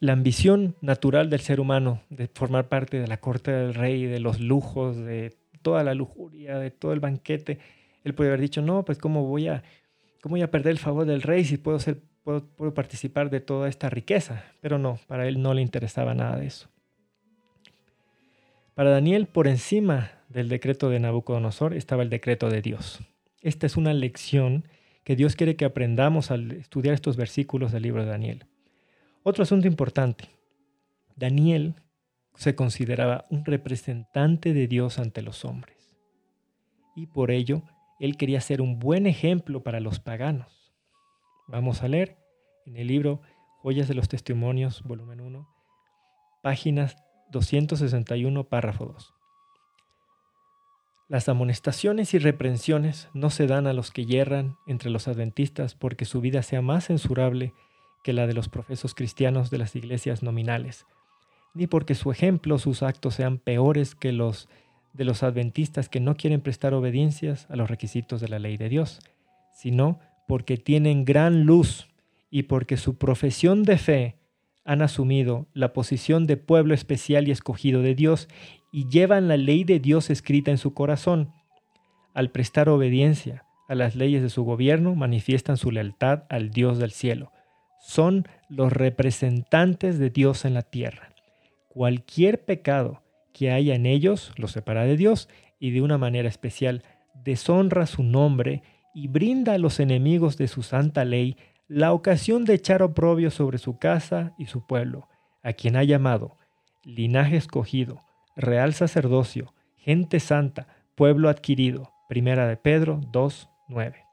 la ambición natural del ser humano de formar parte de la corte del rey, de los lujos, de toda la lujuria, de todo el banquete, él puede haber dicho, no, pues cómo voy a, cómo voy a perder el favor del rey si puedo, ser, puedo, puedo participar de toda esta riqueza, pero no, para él no le interesaba nada de eso. Para Daniel, por encima del decreto de Nabucodonosor estaba el decreto de Dios. Esta es una lección que Dios quiere que aprendamos al estudiar estos versículos del libro de Daniel. Otro asunto importante. Daniel se consideraba un representante de Dios ante los hombres. Y por ello, él quería ser un buen ejemplo para los paganos. Vamos a leer en el libro Joyas de los Testimonios, volumen 1, páginas 261, párrafo 2. Las amonestaciones y reprensiones no se dan a los que yerran entre los adventistas porque su vida sea más censurable que la de los profesos cristianos de las iglesias nominales, ni porque su ejemplo, sus actos sean peores que los de los adventistas que no quieren prestar obediencias a los requisitos de la ley de Dios, sino porque tienen gran luz y porque su profesión de fe han asumido la posición de pueblo especial y escogido de Dios y llevan la ley de Dios escrita en su corazón. Al prestar obediencia a las leyes de su gobierno, manifiestan su lealtad al Dios del cielo. Son los representantes de Dios en la tierra. Cualquier pecado que haya en ellos los separa de Dios y de una manera especial deshonra su nombre y brinda a los enemigos de su santa ley la ocasión de echar oprobio sobre su casa y su pueblo, a quien ha llamado linaje escogido, real sacerdocio, gente santa, pueblo adquirido. Primera de Pedro 2.9.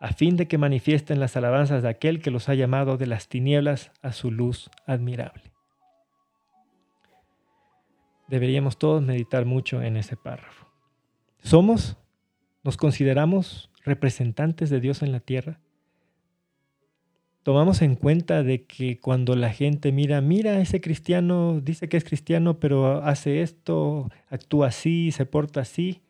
A fin de que manifiesten las alabanzas de aquel que los ha llamado de las tinieblas a su luz admirable deberíamos todos meditar mucho en ese párrafo. ¿Somos, nos consideramos representantes de Dios en la tierra? Tomamos en cuenta de que cuando la gente mira, mira, ese cristiano dice que es cristiano, pero hace esto, actúa así, se porta así.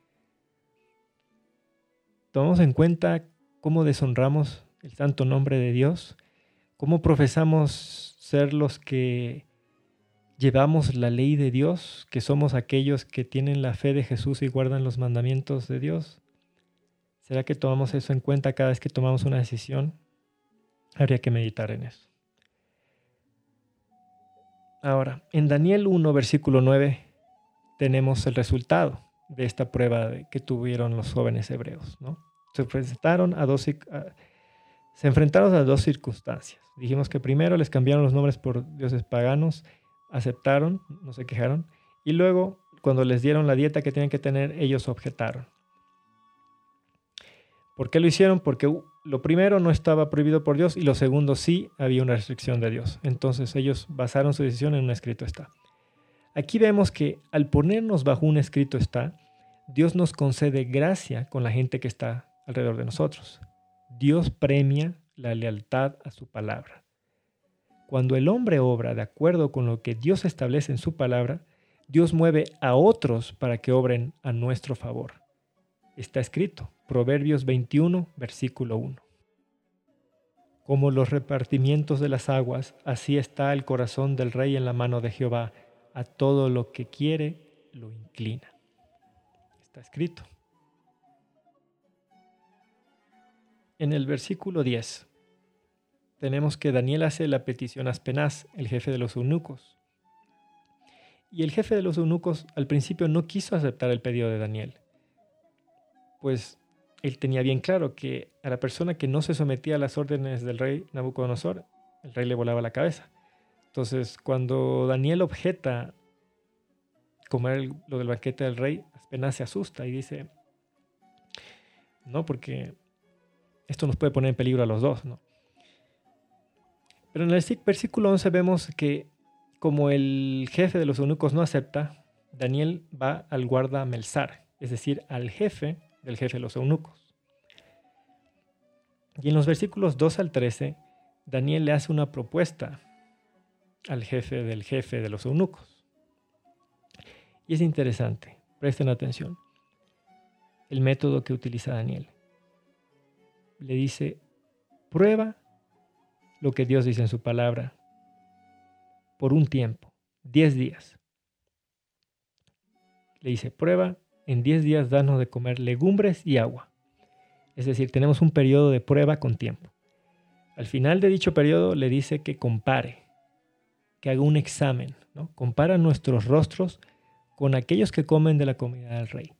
Tomamos en cuenta cómo deshonramos el santo nombre de Dios, cómo profesamos ser los que llevamos la ley de Dios, que somos aquellos que tienen la fe de Jesús y guardan los mandamientos de Dios? ¿Será que tomamos eso en cuenta cada vez que tomamos una decisión? Habría que meditar en eso. Ahora, en Daniel 1, versículo 9, tenemos el resultado de esta prueba que tuvieron los jóvenes hebreos. ¿no? Se, enfrentaron a dos, se enfrentaron a dos circunstancias. Dijimos que primero les cambiaron los nombres por dioses paganos aceptaron, no se quejaron, y luego cuando les dieron la dieta que tenían que tener, ellos objetaron. ¿Por qué lo hicieron? Porque lo primero no estaba prohibido por Dios y lo segundo sí había una restricción de Dios. Entonces ellos basaron su decisión en un escrito está. Aquí vemos que al ponernos bajo un escrito está, Dios nos concede gracia con la gente que está alrededor de nosotros. Dios premia la lealtad a su palabra. Cuando el hombre obra de acuerdo con lo que Dios establece en su palabra, Dios mueve a otros para que obren a nuestro favor. Está escrito, Proverbios 21, versículo 1. Como los repartimientos de las aguas, así está el corazón del rey en la mano de Jehová, a todo lo que quiere lo inclina. Está escrito. En el versículo 10 tenemos que Daniel hace la petición a Aspenaz, el jefe de los eunucos. Y el jefe de los eunucos al principio no quiso aceptar el pedido de Daniel, pues él tenía bien claro que a la persona que no se sometía a las órdenes del rey Nabucodonosor, el rey le volaba la cabeza. Entonces, cuando Daniel objeta comer lo del banquete del rey, Aspenaz se asusta y dice, no, porque esto nos puede poner en peligro a los dos, ¿no? Pero en el versículo 11 vemos que como el jefe de los eunucos no acepta, Daniel va al guarda Melzar, es decir, al jefe del jefe de los eunucos. Y en los versículos 2 al 13, Daniel le hace una propuesta al jefe del jefe de los eunucos. Y es interesante, presten atención, el método que utiliza Daniel. Le dice, prueba lo que Dios dice en su palabra por un tiempo, 10 días. Le dice, prueba, en 10 días danos de comer legumbres y agua. Es decir, tenemos un periodo de prueba con tiempo. Al final de dicho periodo le dice que compare, que haga un examen, ¿no? Compara nuestros rostros con aquellos que comen de la comida del rey.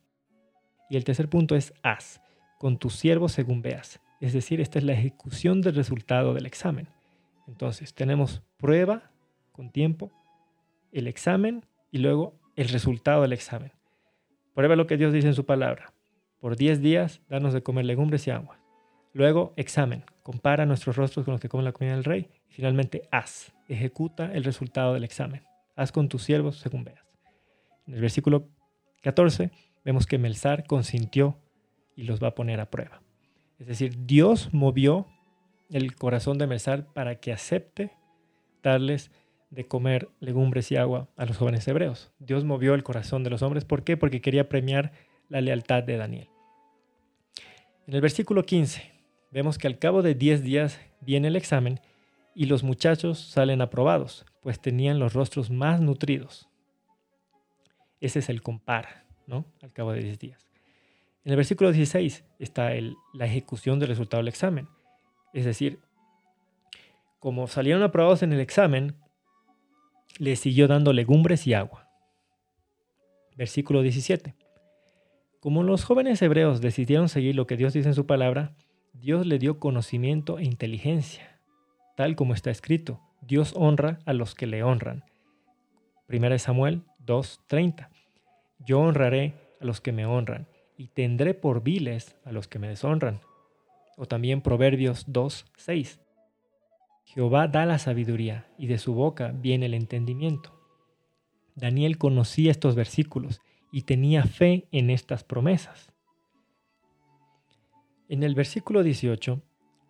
Y el tercer punto es haz, con tus siervos según veas. Es decir, esta es la ejecución del resultado del examen. Entonces, tenemos prueba con tiempo, el examen y luego el resultado del examen. Prueba lo que Dios dice en su palabra. Por 10 días, danos de comer legumbres y agua. Luego, examen. Compara nuestros rostros con los que comen la comida del rey. Y finalmente, haz. Ejecuta el resultado del examen. Haz con tus siervos según veas. En el versículo 14 vemos que Melzar consintió y los va a poner a prueba. Es decir, Dios movió el corazón de Melzar para que acepte darles de comer legumbres y agua a los jóvenes hebreos. Dios movió el corazón de los hombres. ¿Por qué? Porque quería premiar la lealtad de Daniel. En el versículo 15 vemos que al cabo de 10 días viene el examen y los muchachos salen aprobados, pues tenían los rostros más nutridos. Ese es el compara, ¿no? Al cabo de 10 días. En el versículo 16 está la ejecución del resultado del examen. Es decir, como salieron aprobados en el examen, les siguió dando legumbres y agua. Versículo 17. Como los jóvenes hebreos decidieron seguir lo que Dios dice en su palabra, Dios le dio conocimiento e inteligencia, tal como está escrito. Dios honra a los que le honran. 1 Samuel 2:30. Yo honraré a los que me honran y tendré por viles a los que me deshonran. O también Proverbios 2:6. Jehová da la sabiduría y de su boca viene el entendimiento. Daniel conocía estos versículos y tenía fe en estas promesas. En el versículo 18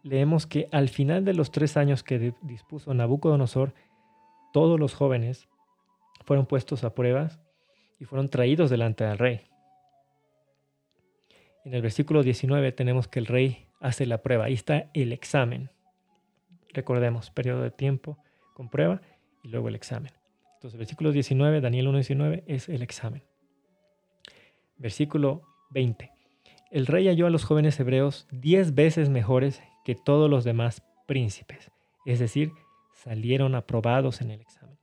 leemos que al final de los tres años que dispuso Nabucodonosor, todos los jóvenes fueron puestos a pruebas y fueron traídos delante del rey. En el versículo 19 tenemos que el rey hace la prueba. Ahí está el examen. Recordemos, periodo de tiempo con prueba y luego el examen. Entonces, versículo 19, Daniel 1.19 es el examen. Versículo 20. El rey halló a los jóvenes hebreos diez veces mejores que todos los demás príncipes, es decir, salieron aprobados en el examen.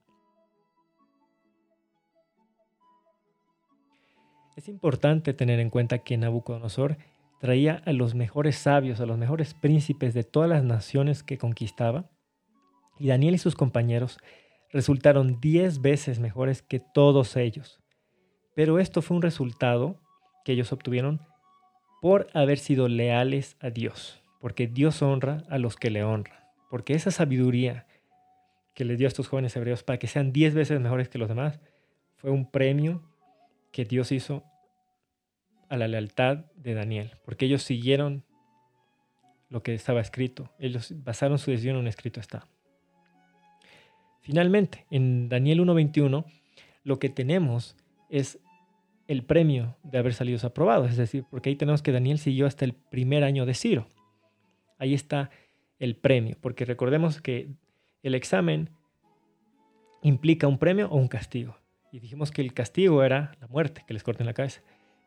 Es importante tener en cuenta que Nabucodonosor traía a los mejores sabios, a los mejores príncipes de todas las naciones que conquistaba, y Daniel y sus compañeros resultaron diez veces mejores que todos ellos. Pero esto fue un resultado que ellos obtuvieron por haber sido leales a Dios, porque Dios honra a los que le honran, porque esa sabiduría que les dio a estos jóvenes hebreos para que sean diez veces mejores que los demás, fue un premio que Dios hizo a la lealtad de Daniel, porque ellos siguieron lo que estaba escrito, ellos basaron su decisión en un escrito está. Finalmente, en Daniel 1.21, lo que tenemos es el premio de haber salido aprobado, es decir, porque ahí tenemos que Daniel siguió hasta el primer año de Ciro. Ahí está el premio, porque recordemos que el examen implica un premio o un castigo. Y dijimos que el castigo era la muerte, que les corten la cabeza.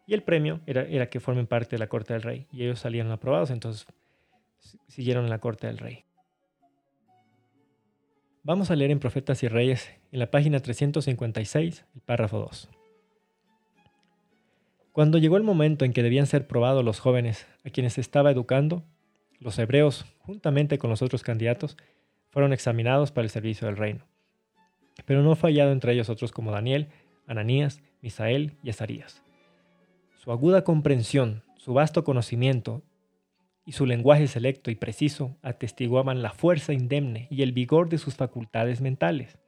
Y el premio era, era que formen parte de la corte del rey. Y ellos salieron aprobados, entonces siguieron en la corte del rey. Vamos a leer en Profetas y Reyes, en la página 356, el párrafo 2. Cuando llegó el momento en que debían ser probados los jóvenes a quienes estaba educando, los hebreos, juntamente con los otros candidatos, fueron examinados para el servicio del reino. Pero no fallado entre ellos otros como Daniel, Ananías, Misael y Azarías. Su aguda comprensión, su vasto conocimiento y su lenguaje selecto y preciso atestiguaban la fuerza indemne y el vigor de sus facultades mentales.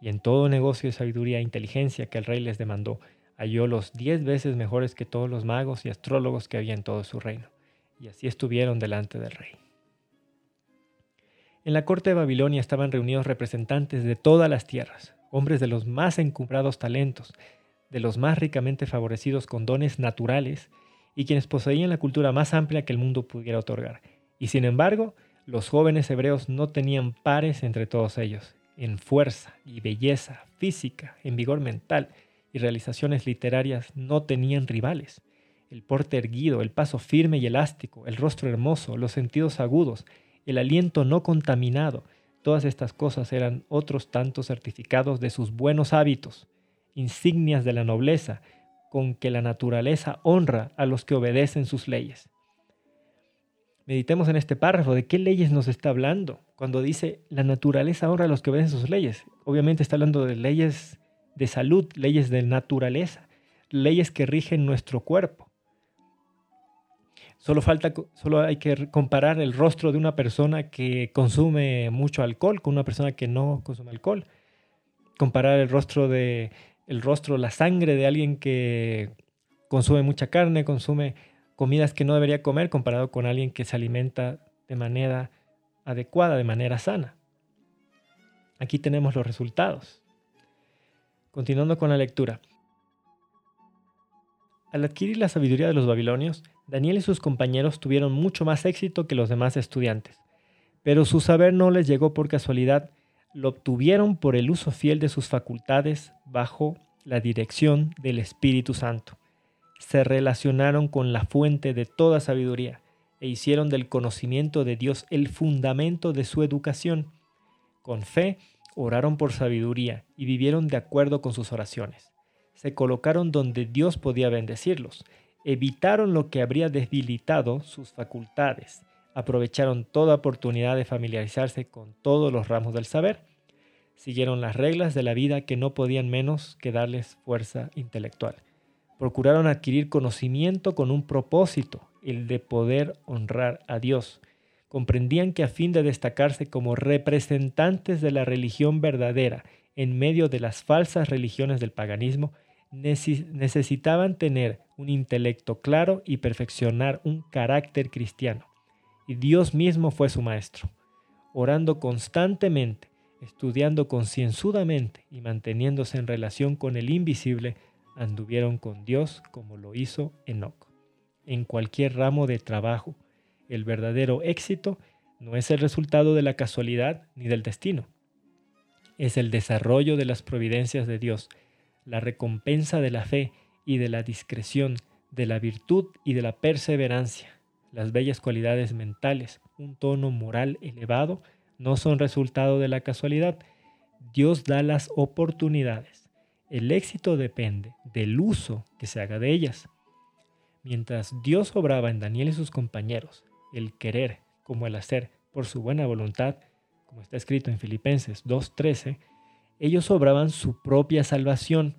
Y en todo negocio de sabiduría e inteligencia que el rey les demandó, halló los diez veces mejores que todos los magos y astrólogos que había en todo su reino, y así estuvieron delante del rey. En la corte de Babilonia estaban reunidos representantes de todas las tierras, hombres de los más encumbrados talentos, de los más ricamente favorecidos con dones naturales, y quienes poseían la cultura más amplia que el mundo pudiera otorgar. Y sin embargo, los jóvenes hebreos no tenían pares entre todos ellos, en fuerza y belleza física, en vigor mental, y realizaciones literarias no tenían rivales. El porte erguido, el paso firme y elástico, el rostro hermoso, los sentidos agudos, el aliento no contaminado, todas estas cosas eran otros tantos certificados de sus buenos hábitos, insignias de la nobleza, con que la naturaleza honra a los que obedecen sus leyes. Meditemos en este párrafo, ¿de qué leyes nos está hablando? Cuando dice la naturaleza honra a los que obedecen sus leyes, obviamente está hablando de leyes de salud, leyes de naturaleza, leyes que rigen nuestro cuerpo. Solo, falta, solo hay que comparar el rostro de una persona que consume mucho alcohol con una persona que no consume alcohol. Comparar el rostro de el rostro, la sangre de alguien que consume mucha carne, consume comidas que no debería comer comparado con alguien que se alimenta de manera adecuada, de manera sana. Aquí tenemos los resultados. Continuando con la lectura. Al adquirir la sabiduría de los babilonios, Daniel y sus compañeros tuvieron mucho más éxito que los demás estudiantes, pero su saber no les llegó por casualidad, lo obtuvieron por el uso fiel de sus facultades bajo la dirección del Espíritu Santo. Se relacionaron con la fuente de toda sabiduría e hicieron del conocimiento de Dios el fundamento de su educación. Con fe, oraron por sabiduría y vivieron de acuerdo con sus oraciones. Se colocaron donde Dios podía bendecirlos, evitaron lo que habría debilitado sus facultades, aprovecharon toda oportunidad de familiarizarse con todos los ramos del saber, siguieron las reglas de la vida que no podían menos que darles fuerza intelectual. Procuraron adquirir conocimiento con un propósito, el de poder honrar a Dios. Comprendían que a fin de destacarse como representantes de la religión verdadera en medio de las falsas religiones del paganismo, necesitaban tener un intelecto claro y perfeccionar un carácter cristiano. Y Dios mismo fue su maestro. Orando constantemente, estudiando concienzudamente y manteniéndose en relación con el invisible, anduvieron con Dios como lo hizo Enoch. En cualquier ramo de trabajo, el verdadero éxito no es el resultado de la casualidad ni del destino. Es el desarrollo de las providencias de Dios la recompensa de la fe y de la discreción, de la virtud y de la perseverancia. Las bellas cualidades mentales, un tono moral elevado, no son resultado de la casualidad. Dios da las oportunidades. El éxito depende del uso que se haga de ellas. Mientras Dios obraba en Daniel y sus compañeros, el querer como el hacer por su buena voluntad, como está escrito en Filipenses 2.13, ellos obraban su propia salvación.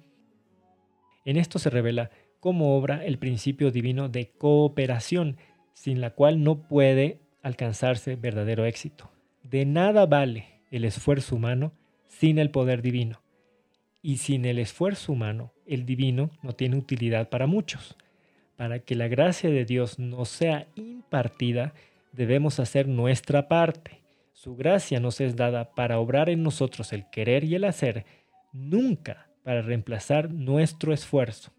En esto se revela cómo obra el principio divino de cooperación, sin la cual no puede alcanzarse verdadero éxito. De nada vale el esfuerzo humano sin el poder divino. Y sin el esfuerzo humano, el divino no tiene utilidad para muchos. Para que la gracia de Dios no sea impartida, debemos hacer nuestra parte. Su gracia nos es dada para obrar en nosotros el querer y el hacer, nunca para reemplazar nuestro esfuerzo.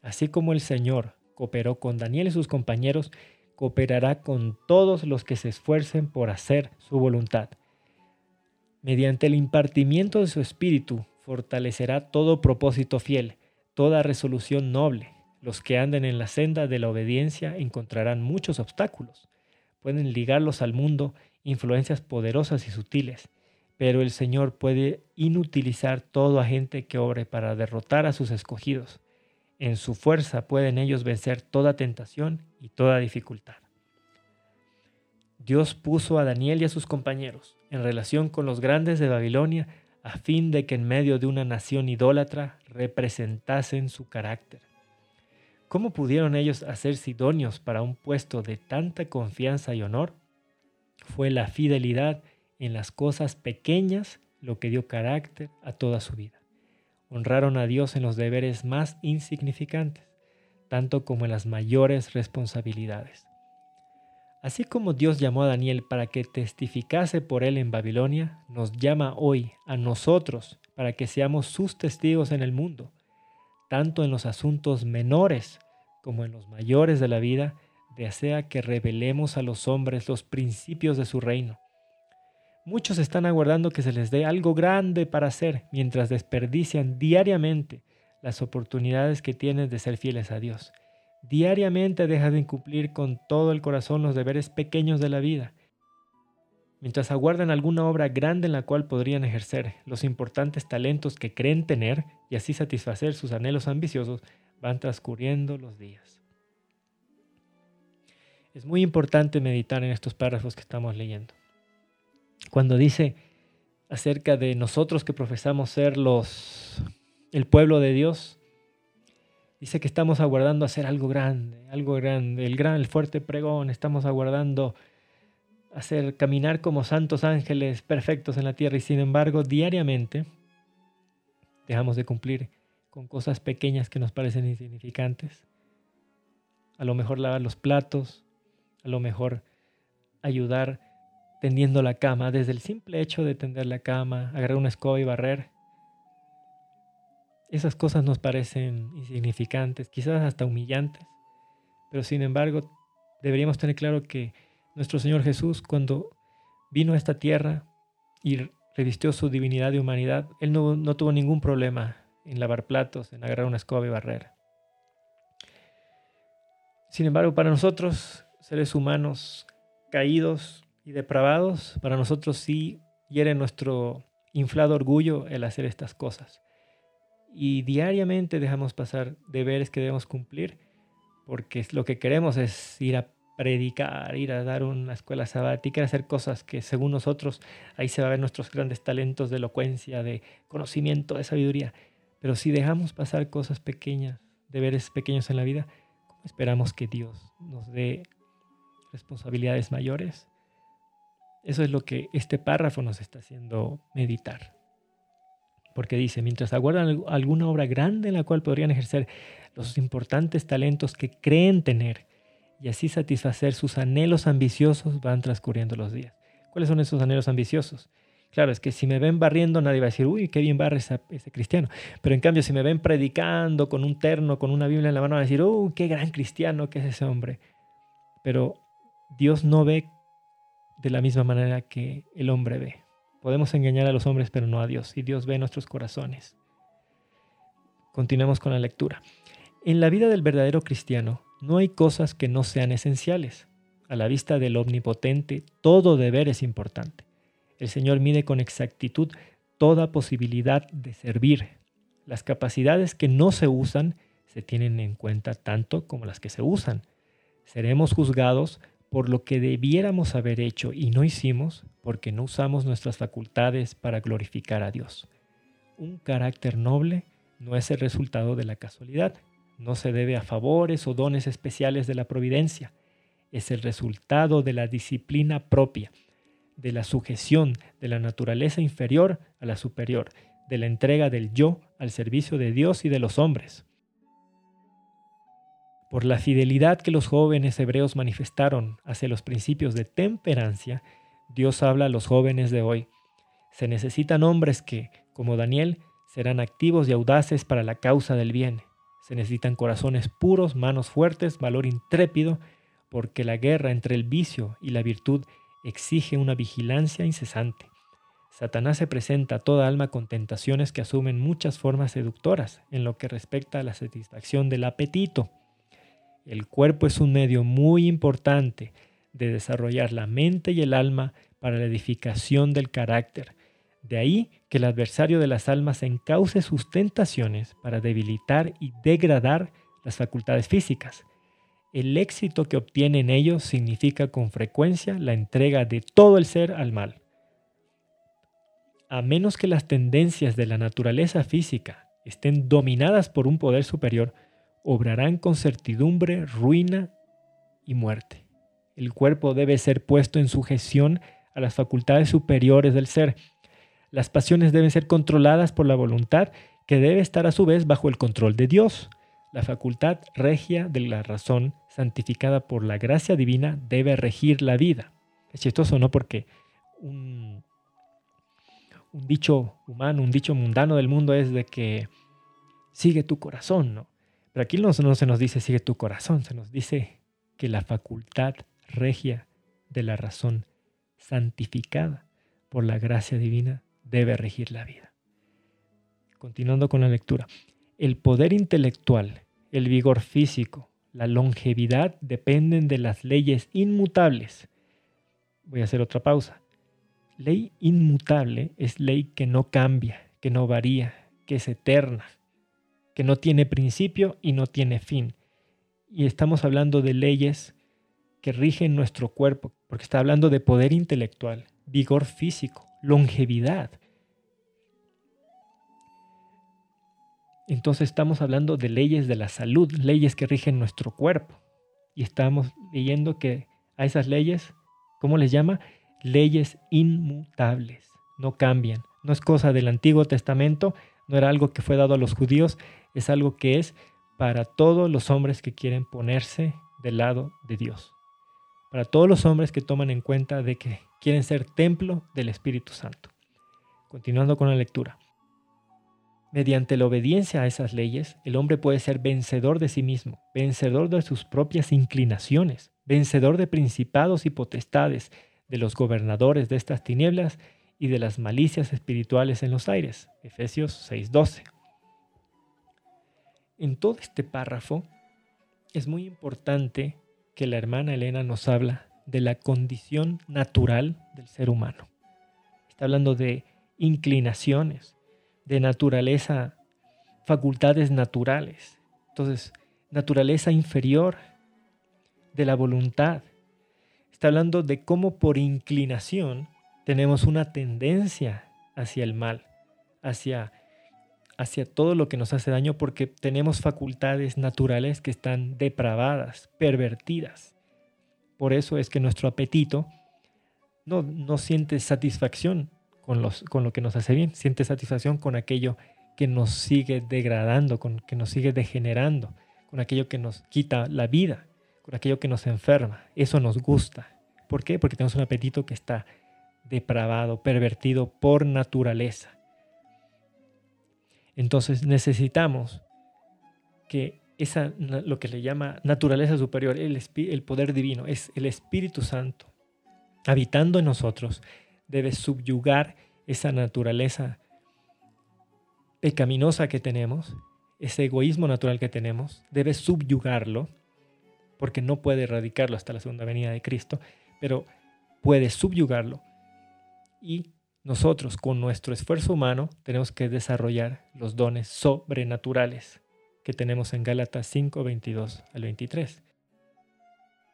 Así como el Señor cooperó con Daniel y sus compañeros, cooperará con todos los que se esfuercen por hacer su voluntad. Mediante el impartimiento de su espíritu, fortalecerá todo propósito fiel, toda resolución noble. Los que anden en la senda de la obediencia encontrarán muchos obstáculos. Pueden ligarlos al mundo influencias poderosas y sutiles, pero el Señor puede inutilizar todo agente que obre para derrotar a sus escogidos. En su fuerza pueden ellos vencer toda tentación y toda dificultad. Dios puso a Daniel y a sus compañeros en relación con los grandes de Babilonia a fin de que en medio de una nación idólatra representasen su carácter. ¿Cómo pudieron ellos hacerse idóneos para un puesto de tanta confianza y honor? Fue la fidelidad en las cosas pequeñas lo que dio carácter a toda su vida. Honraron a Dios en los deberes más insignificantes, tanto como en las mayores responsabilidades. Así como Dios llamó a Daniel para que testificase por él en Babilonia, nos llama hoy a nosotros para que seamos sus testigos en el mundo, tanto en los asuntos menores como en los mayores de la vida, desea que revelemos a los hombres los principios de su reino. Muchos están aguardando que se les dé algo grande para hacer mientras desperdician diariamente las oportunidades que tienen de ser fieles a Dios. Diariamente dejan de cumplir con todo el corazón los deberes pequeños de la vida, mientras aguardan alguna obra grande en la cual podrían ejercer los importantes talentos que creen tener y así satisfacer sus anhelos ambiciosos, van transcurriendo los días. Es muy importante meditar en estos párrafos que estamos leyendo. Cuando dice acerca de nosotros que profesamos ser los el pueblo de Dios, dice que estamos aguardando hacer algo grande, algo grande, el gran, el fuerte pregón, estamos aguardando hacer caminar como santos ángeles perfectos en la tierra y sin embargo diariamente dejamos de cumplir con cosas pequeñas que nos parecen insignificantes. A lo mejor lavar los platos, a lo mejor ayudar tendiendo la cama, desde el simple hecho de tender la cama, agarrar una escoba y barrer. Esas cosas nos parecen insignificantes, quizás hasta humillantes, pero sin embargo deberíamos tener claro que nuestro Señor Jesús, cuando vino a esta tierra y revistió su divinidad y humanidad, Él no, no tuvo ningún problema en lavar platos, en agarrar una escoba y barrer. Sin embargo, para nosotros, seres humanos caídos y depravados, para nosotros sí hiere nuestro inflado orgullo el hacer estas cosas. Y diariamente dejamos pasar deberes que debemos cumplir, porque lo que queremos es ir a predicar, ir a dar una escuela sabática, hacer cosas que según nosotros ahí se va a ver nuestros grandes talentos de elocuencia, de conocimiento, de sabiduría. Pero si dejamos pasar cosas pequeñas, deberes pequeños en la vida, esperamos que Dios nos dé responsabilidades mayores. Eso es lo que este párrafo nos está haciendo meditar. Porque dice, mientras aguardan alguna obra grande en la cual podrían ejercer los importantes talentos que creen tener y así satisfacer sus anhelos ambiciosos, van transcurriendo los días. ¿Cuáles son esos anhelos ambiciosos? Claro, es que si me ven barriendo, nadie va a decir, uy, qué bien barre ese, cristiano. Pero en cambio, si me ven predicando con un terno, con una Biblia en la mano, van a decir, uy, qué gran cristiano que es ese hombre. Pero Dios no ve de la misma manera que el hombre ve. Podemos engañar a los hombres, pero no a Dios. Y Dios ve nuestros corazones. Continuemos con la lectura. En la vida del verdadero cristiano no hay cosas que no sean esenciales. A la vista del omnipotente, todo deber es importante. El Señor mide con exactitud toda posibilidad de servir. Las capacidades que no se usan se tienen en cuenta tanto como las que se usan. Seremos juzgados por lo que debiéramos haber hecho y no hicimos porque no usamos nuestras facultades para glorificar a Dios. Un carácter noble no es el resultado de la casualidad, no se debe a favores o dones especiales de la providencia, es el resultado de la disciplina propia de la sujeción de la naturaleza inferior a la superior, de la entrega del yo al servicio de Dios y de los hombres. Por la fidelidad que los jóvenes hebreos manifestaron hacia los principios de temperancia, Dios habla a los jóvenes de hoy. Se necesitan hombres que, como Daniel, serán activos y audaces para la causa del bien. Se necesitan corazones puros, manos fuertes, valor intrépido, porque la guerra entre el vicio y la virtud exige una vigilancia incesante. Satanás se presenta a toda alma con tentaciones que asumen muchas formas seductoras en lo que respecta a la satisfacción del apetito. El cuerpo es un medio muy importante de desarrollar la mente y el alma para la edificación del carácter. De ahí que el adversario de las almas encauce sus tentaciones para debilitar y degradar las facultades físicas el éxito que obtiene en ellos significa con frecuencia la entrega de todo el ser al mal. A menos que las tendencias de la naturaleza física estén dominadas por un poder superior, obrarán con certidumbre ruina y muerte. El cuerpo debe ser puesto en sujeción a las facultades superiores del ser. Las pasiones deben ser controladas por la voluntad que debe estar a su vez bajo el control de Dios. La facultad regia de la razón, santificada por la gracia divina, debe regir la vida. Es chistoso, ¿no? Porque un, dicho humano, un dicho mundano del mundo es de que sigue tu corazón, ¿no? Pero aquí no, no se nos dice sigue tu corazón, se nos dice que la facultad regia de la razón, santificada por la gracia divina, debe regir la vida. Continuando con la lectura. El poder intelectual el vigor físico, la longevidad dependen de las leyes inmutables. Voy a hacer otra pausa. Ley inmutable es ley que no cambia, que no varía, que es eterna, que no tiene principio y no tiene fin. Y estamos hablando de leyes que rigen nuestro cuerpo, porque está hablando de poder intelectual, vigor físico, longevidad. Entonces estamos hablando de leyes de la salud, leyes que rigen nuestro cuerpo. Y estamos leyendo que a esas leyes, ¿cómo les llama? Leyes inmutables, no cambian. No es cosa del Antiguo Testamento, no era algo que fue dado a los judíos, es algo que es para todos los hombres que quieren ponerse del lado de Dios. Para todos los hombres que toman en cuenta de que quieren ser templo del Espíritu Santo. Continuando con la lectura. Mediante la obediencia a esas leyes, el hombre puede ser vencedor de sí mismo, vencedor de sus propias inclinaciones, vencedor de principados y potestades, de los gobernadores de estas tinieblas y de las malicias espirituales en los aires. Efesios 6:12. En todo este párrafo es muy importante que la hermana Elena nos habla de la condición natural del ser humano. Está hablando de inclinaciones, de naturaleza, facultades naturales. Entonces, naturaleza inferior de la voluntad. Está hablando de cómo por inclinación tenemos una tendencia hacia el mal, hacia, hacia todo lo que nos hace daño, porque tenemos facultades naturales que están depravadas, pervertidas. Por eso es que nuestro apetito no, no siente satisfacción con, los, con lo que nos hace bien, siente satisfacción con aquello que nos sigue degradando, con que nos sigue degenerando, con aquello que nos quita la vida, con aquello que nos enferma. Eso nos gusta. ¿Por qué? Porque tenemos un apetito que está depravado, pervertido por naturaleza. Entonces necesitamos que esa, lo que le llama naturaleza superior, el, el poder divino, es el Espíritu Santo, habitando en nosotros, debe subyugar esa naturaleza pecaminosa que tenemos, ese egoísmo natural que tenemos, debe subyugarlo, porque no puede erradicarlo hasta la segunda venida de Cristo, pero puede subyugarlo. Y nosotros, con nuestro esfuerzo humano, tenemos que desarrollar los dones sobrenaturales que tenemos en Gálatas 5, 22 al 23.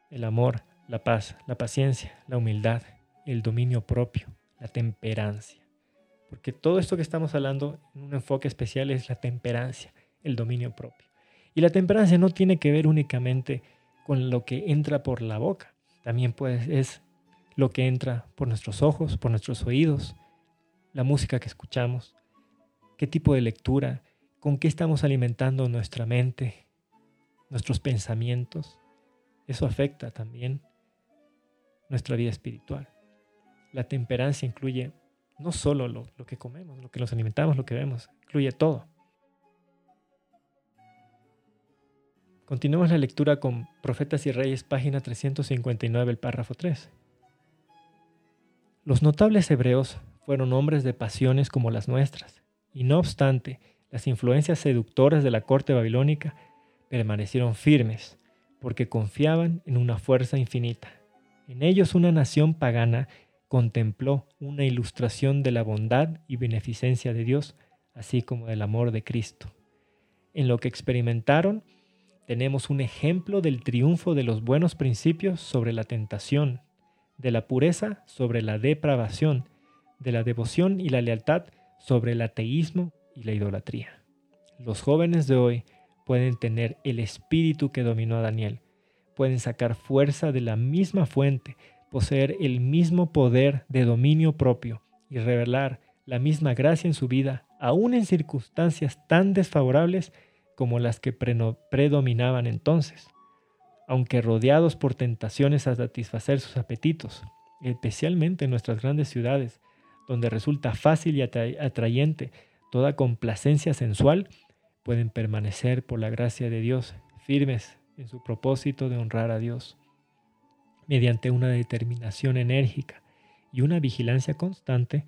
El amor, la paz, la paciencia, la humildad, el dominio propio, la temperancia. Porque todo esto que estamos hablando en un enfoque especial es la temperancia, el dominio propio. Y la temperancia no tiene que ver únicamente con lo que entra por la boca, también pues es lo que entra por nuestros ojos, por nuestros oídos, la música que escuchamos, qué tipo de lectura, con qué estamos alimentando nuestra mente, nuestros pensamientos. Eso afecta también nuestra vida espiritual. La temperancia incluye no solo lo, que comemos, lo que nos alimentamos, lo que vemos, incluye todo. Continuamos la lectura con Profetas y Reyes, página 359, el párrafo 3. Los notables hebreos fueron hombres de pasiones como las nuestras, y no obstante, las influencias seductoras de la corte babilónica permanecieron firmes, porque confiaban en una fuerza infinita. En ellos una nación pagana contempló una ilustración de la bondad y beneficencia de Dios, así como del amor de Cristo. En lo que experimentaron, tenemos un ejemplo del triunfo de los buenos principios sobre la tentación, de la pureza sobre la depravación, de la devoción y la lealtad sobre el ateísmo y la idolatría. Los jóvenes de hoy pueden tener el espíritu que dominó a Daniel, pueden sacar fuerza de la misma fuente poseer el mismo poder de dominio propio y revelar la misma gracia en su vida, aun en circunstancias tan desfavorables como las que predominaban entonces, aunque rodeados por tentaciones a satisfacer sus apetitos, especialmente en nuestras grandes ciudades, donde resulta fácil y atrayente toda complacencia sensual, pueden permanecer por la gracia de Dios firmes en su propósito de honrar a Dios mediante una determinación enérgica y una vigilancia constante,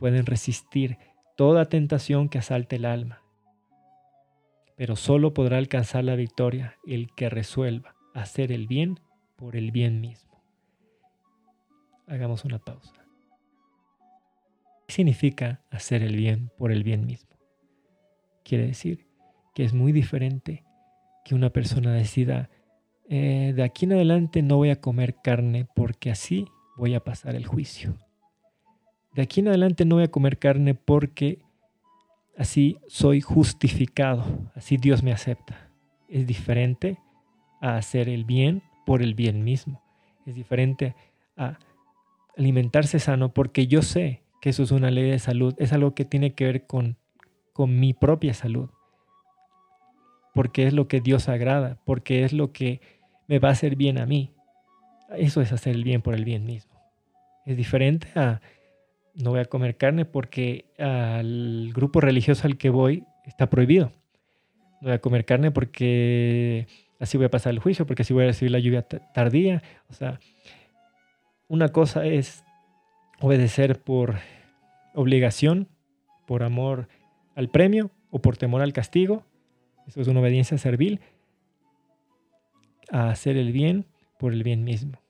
pueden resistir toda tentación que asalte el alma. Pero solo podrá alcanzar la victoria el que resuelva hacer el bien por el bien mismo. Hagamos una pausa. ¿Qué significa hacer el bien por el bien mismo? Quiere decir que es muy diferente que una persona decida eh, de aquí en adelante no voy a comer carne porque así voy a pasar el juicio. De aquí en adelante no voy a comer carne porque así soy justificado, así Dios me acepta. Es diferente a hacer el bien por el bien mismo. Es diferente a alimentarse sano porque yo sé que eso es una ley de salud, es algo que tiene que ver con, con mi propia salud, porque es lo que Dios agrada, porque es lo que me va a hacer bien a mí. Eso es hacer el bien por el bien mismo. Es diferente a no voy a comer carne porque al grupo religioso al que voy está prohibido. No voy a comer carne porque así voy a pasar el juicio, porque así voy a recibir la lluvia tardía. O sea, una cosa es obedecer por obligación, por amor al premio o por temor al castigo. Eso es una obediencia servil. A hacer el bien por el bien mismo,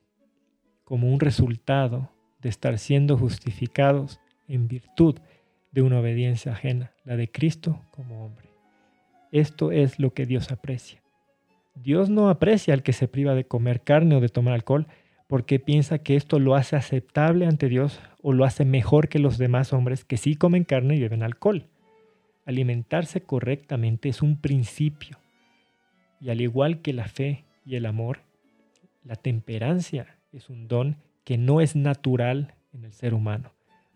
como un resultado de estar siendo justificados en virtud de una obediencia ajena, la de Cristo como hombre. Esto es lo que Dios aprecia. Dios no aprecia al que se priva de comer carne o de tomar alcohol porque piensa que esto lo hace aceptable ante Dios o lo hace mejor que los demás hombres que sí comen carne y beben alcohol. Alimentarse correctamente es un principio y al igual que la fe y el amor, la temperancia es un don que no es natural en el ser humano.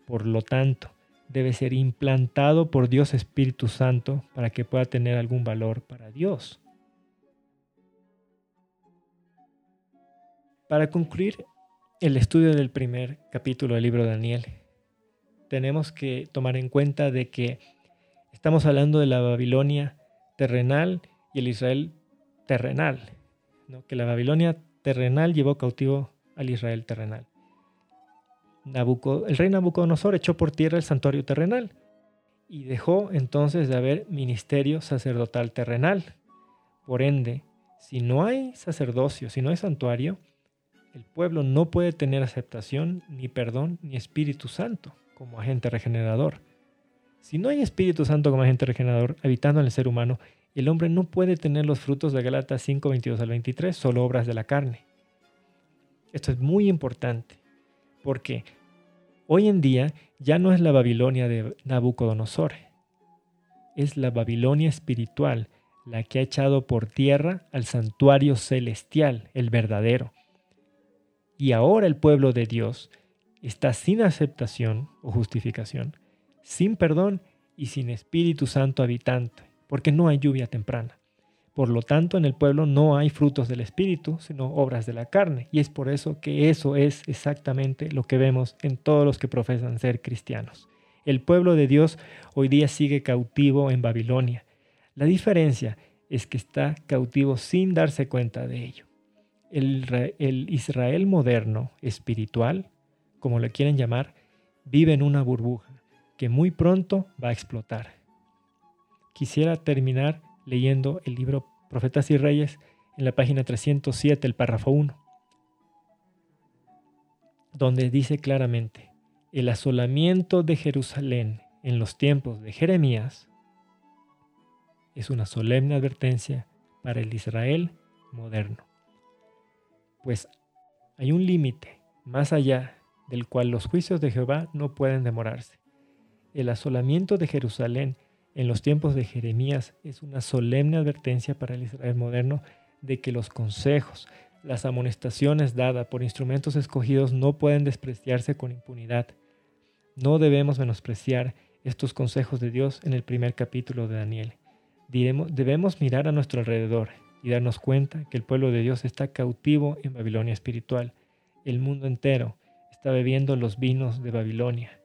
Por lo tanto, debe ser implantado por Dios Espíritu Santo para que pueda tener algún valor para Dios. Para concluir el estudio del primer capítulo del libro de Daniel, tenemos que tomar en cuenta de que estamos hablando de la Babilonia terrenal y el Israel terrenal, que la Babilonia terrenal llevó cautivo al Israel terrenal. el rey Nabucodonosor echó por tierra el santuario terrenal y dejó entonces de haber ministerio sacerdotal terrenal. Por ende, si no hay sacerdocio, si no hay santuario, el pueblo no puede tener aceptación, ni perdón, ni Espíritu Santo como agente regenerador. Si no hay Espíritu Santo como agente regenerador habitando en el ser humano, el hombre no puede tener los frutos de Galatas 5, 22 al 23, solo obras de la carne. Esto es muy importante, porque hoy en día ya no es la Babilonia de Nabucodonosor, es la Babilonia espiritual la que ha echado por tierra al santuario celestial, el verdadero. Y ahora el pueblo de Dios está sin aceptación o justificación, sin perdón y sin Espíritu Santo habitante, porque no hay lluvia temprana. Por lo tanto, en el pueblo no hay frutos del Espíritu, sino obras de la carne. Y es por eso que eso es exactamente lo que vemos en todos los que profesan ser cristianos. El pueblo de Dios hoy día sigue cautivo en Babilonia. La diferencia es que está cautivo sin darse cuenta de ello. El, el Israel moderno, espiritual, como le quieren llamar, vive en una burbuja que muy pronto va a explotar. Quisiera terminar leyendo el libro Profetas y Reyes en la página 307, el párrafo 1, donde dice claramente, el asolamiento de Jerusalén en los tiempos de Jeremías es una solemne advertencia para el Israel moderno. Pues hay un límite más allá del cual los juicios de Jehová no pueden demorarse. El asolamiento de Jerusalén en los tiempos de Jeremías es una solemne advertencia para el Israel moderno de que los consejos, las amonestaciones dadas por instrumentos escogidos no pueden despreciarse con impunidad. No debemos menospreciar estos consejos de Dios en el primer capítulo de Daniel. debemos mirar a nuestro alrededor y darnos cuenta que el pueblo de Dios está cautivo en Babilonia espiritual. El mundo entero está bebiendo los vinos de Babilonia,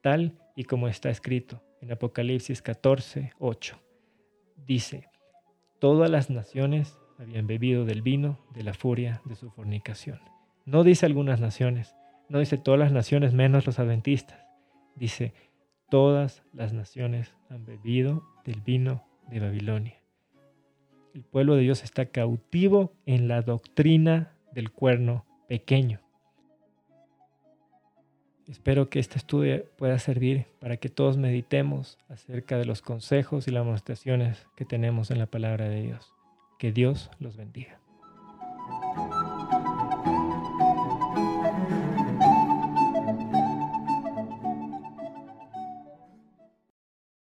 tal y como está escrito en Apocalipsis 14, 8. Dice, todas las naciones habían bebido del vino de la furia de su fornicación. No dice algunas naciones, no dice todas las naciones menos los adventistas. Dice, todas las naciones han bebido del vino de Babilonia. El pueblo de Dios está cautivo en la doctrina del cuerno pequeño. Espero que este estudio pueda servir para que todos meditemos acerca de los consejos y las demostraciones que tenemos en la palabra de Dios. Que Dios los bendiga.